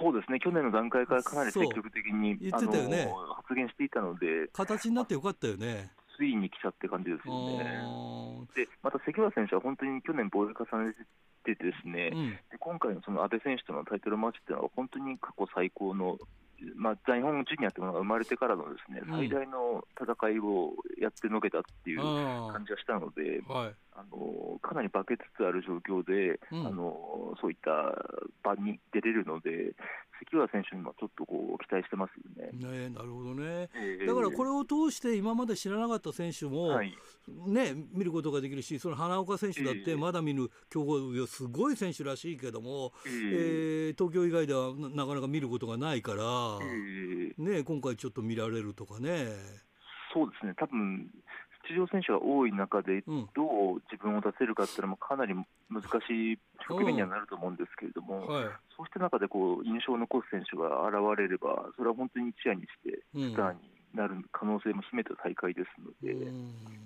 そうですね、去年の段階からかなり積極的に言ってたよ、ね、発言していたので、形になってよかったよね。ついに来たって感じですよね。で、また関浦選手は本当に去年、防衛重ねてですね、うん、今回のその阿部選手とのタイトルマッチっていうのは、本当に過去最高の、まあ、日本ジュニアというものが生まれてからのですね、最大の戦いをやってのけたっていう感じがしたので、はい、あのかなり化けつつある状況で、うん、あのそういった場に出れるので、関浦選手にもちょっとこう期待してますよね。ねなるほどね、えー、だからこれを通して今まで知らなかった選手も、はい、ね、見ることができるしその花岡選手だってまだ見る強豪すごい選手らしいけども、えー、えー、東京以外ではなかなか見ることがないから、えー、ね、今回ちょっと見られるとかね。そうですね。多分出場選手が多い中で、どう自分を出せるかっていうのもかなり難しい局面にはなると思うんですけれども、はい、そうした中でこう印象を残す選手が現れれば、それは本当に一夜にしてスターになる可能性も秘めた大会ですので、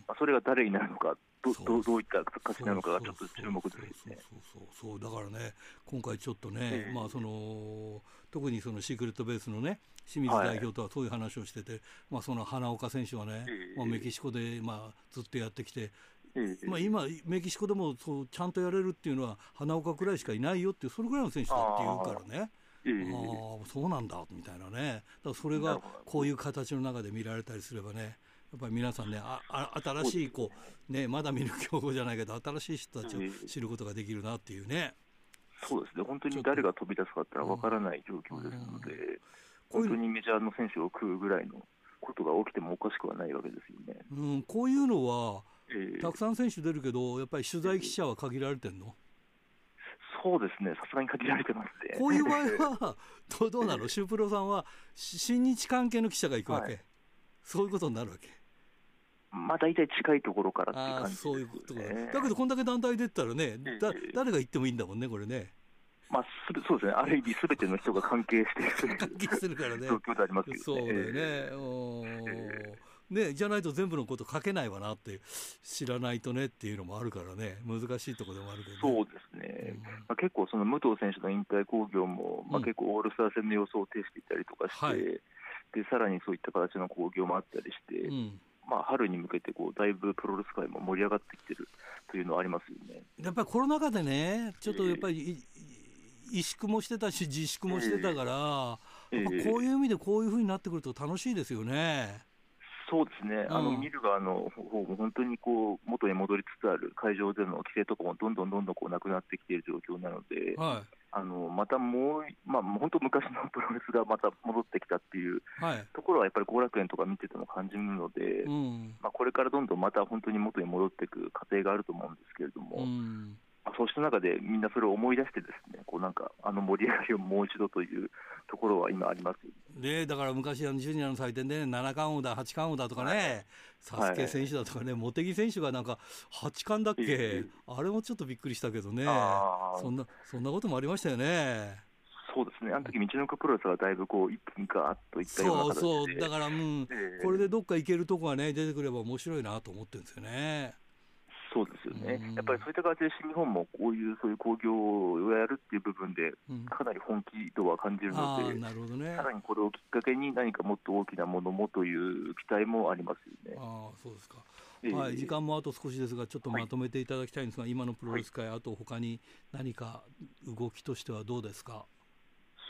まあ、それが誰になるのかどどどういった形なのかがちょっと注目ですね。そうそうだからね、今回ちょっとね、えー、まあその特にそのシークレットベースのね、清水代表とはそういう話をしてて、はい、まあその花岡選手はね、えー、まあメキシコでまあずっとやってきて。えー、まあ今、メキシコでもそうちゃんとやれるっていうのは花岡くらいしかいないよっていうそれぐらいの選手だっていうからね。ああそうなんだみたいなね。だからそれがこういう形の中で見られたりすればねやっぱり皆さんねああ新しいこうねまだ見ぬ競合じゃないけど新しい人たちを知ることができるなっていうね。そうですね。本当に誰が飛び出すかってのは分からない状況ですので、本当にメジャーの選手を食うぐらいのことが起きてもおかしくはないわけですよね。うん、こういうのは、えー、たくさん選手出るけど、やっぱり取材記者は限られてんの、そうですね、さすがに限られてますね。こういう場合は、*laughs* どうどうなの、シュープロさんは、新日関係の記者が行くわけ、はい。そういうことになるわけ？まあ大体近いところからっていう感じ、ね、そういうことだけどこんだけ団体出たらね、だ誰が行ってもいいんだもんねこれね。まあ、そうですね、ある意味、すべての人が関係してる関係するからね、状況でありますけど、ね、そうだよね、えー、ね、じゃないと全部のこと書けないわなって、知らないとねっていうのもあるからね、難しいところでもあるけど、ね、そうですね、うん、まあ、結構、その武藤選手の引退興行も、まあ、結構、オールスター戦の予想を呈していたりとかして、はい、でさらにそういった形の興行もあったりして。うん。まあ、春に向けてこうだいぶプロレス界も盛り上がってきてるというのはありますよね。やっぱりコロナ禍でね、ちょっとやっぱり、萎縮もしてたし自粛もしてたから、えー、こういう意味でこういうふうになってくると楽しいですよね。そうですね、あの見る側の方も本当にこう元に戻りつつある会場での規制とかもどんどんどんどんこうなくなってきている状況なので、はい、あのまたもう、まあ、本当、昔のプロレスがまた戻ってきたっていうところは、やっぱり後楽園とか見てても感じるので、うん、まあ、これからどんどんまた本当に元に戻っていく過程があると思うんですけれども。うんそうした中でみんなそれを思い出してですねこうなんかあの盛り上がりをもう一度というところは今あります。ねだから昔あのジュニアの祭典で、ね、七冠王だ八冠王だとかね、サスケ選手だとかね、茂木選手がなんか八冠だっけ、あれもちょっとびっくりしたけどね。そんなそんなこともありましたよね。そうですね、あの時道のくプロレスはだいぶこう一気にガーッといったようなそうそう。だから、うん、えー、これでどっか行けるとこがね出てくれば面白いなと思ってるんですよね。そうですよね、やっぱりそういった形で新日本もこういうそういう興行をやるっていう部分で、かなり本気度は感じるので、なるほどね、さらにこれをきっかけに何かもっと大きなものもという期待もありますよね。あそうですか。はい、時間もあと少しですが、ちょっとまとめていただきたいんですが、はい、今のプロレス界、あと他に何か動きとしてはどうですか？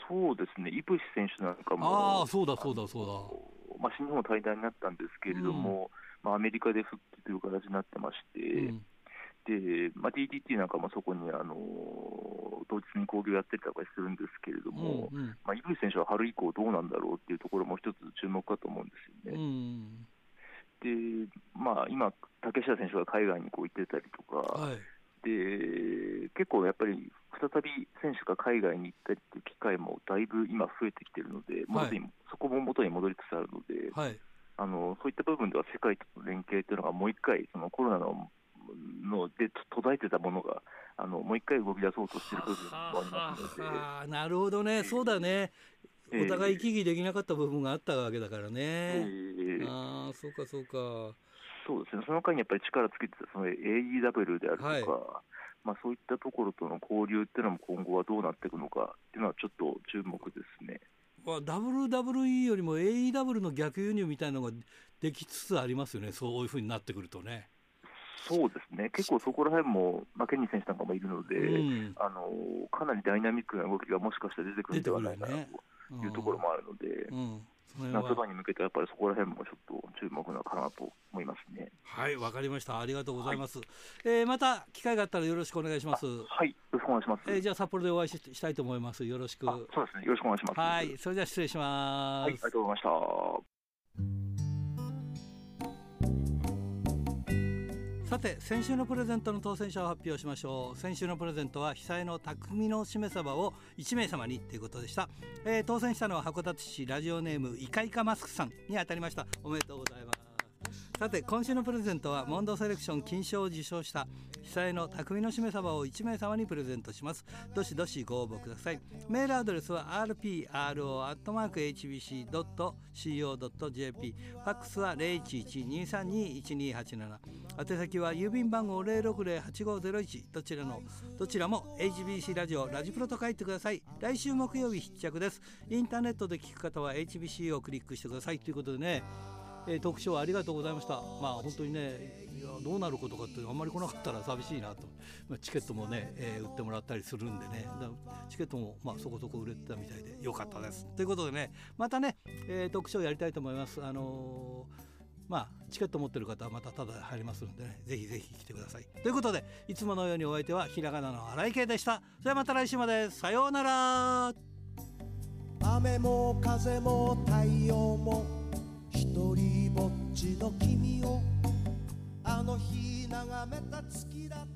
そうですね、イブシ選手なんかも、ああ、そうだそうだそうだ。まあ、新日本対談になったんですけれども、うんまあ、アメリカで復帰という形になってまして、うん、でまあ、DDT なんかもそこにあの同日に興行やってたりするんですけれども、うんうん、まあ、井口選手は春以降どうなんだろうっていうところも一つ注目かと思うんですよね。うん。でまあ、今、竹下選手が海外にこう行ってたりとか、はい、で結構やっぱり再び選手が海外に行ったりっていう機会もだいぶ今増えてきてるので、はい、そこも元に戻りつつあるので、はい、あのそういった部分では世界との連携というのがもう一回、そのコロナのので途絶えてたものがあのもう一回動き出そうとしている部分もありますので。なるほどね、そうだね。お互い行き来できなかった部分があったわけだからね。えー、ああ、そうかそうか。そうですね、その間にやっぱり力つけてたその AEW であるとか、はい、まあ、そういったところとの交流っていうのも今後はどうなっていくのかっていうのはちょっと注目ですね。WWE よりも AEW の逆輸入みたいなのができつつありますよね、そういうふうになってくるとね。そうですね、結構そこら辺も、まあ、ケニー選手なんかもいるので、うん、あのかなりダイナミックな動きがもしかしたら出てくるんではないかなというところもあるので。夏場に向けてやっぱりそこら辺もちょっと注目なのかなと思いますね。はいわかりましたありがとうございます。はい、えー、また機会があったらよろしくお願いします。はいよろしくお願いします。えー、じゃあ札幌でお会いししたいと思いますよろしく。そうですねよろしくお願いします。はいそれでは失礼します。はいありがとうございました。さて先週のプレゼントの当選者を発表しましょう。先週のプレゼントは被災の匠のしめ鯖を1名様にということでした、えー、当選したのは函館市ラジオネームイカイカマスクさんに当たりました。おめでとうございます。さて今週のプレゼントはモンドセレクション金賞を受賞した被災の匠のしめ鯖を1名様にプレゼントします。どしどしご応募ください。メールアドレスは rpro.hbc.co.jp ファックスは011-232-1287宛先は郵便番号060-8501どちらのどちらも HBC ラジオラジプロと書いてください。来週木曜日必着です。インターネットで聞く方は HBC をクリックしてください。ということでねえー、特賞ありがとうございました。まあ本当にね、いやどうなることかってあんまり来なかったら寂しいなと。まあ、チケットもね、えー、売ってもらったりするんでね、チケットもまあそこそこ売れてたみたいでよかったです。ということでね、またね、えー、特賞やりたいと思います。あのーまあ、チケット持ってる方はまたただ入りますのでね、ぜひぜひ来てください。ということで、いつものようにお相手はひらがなの荒井圭でした。それではまた来週まで。さようなら。雨も風も太陽も一人ぼっちの君をあの日眺めた月だった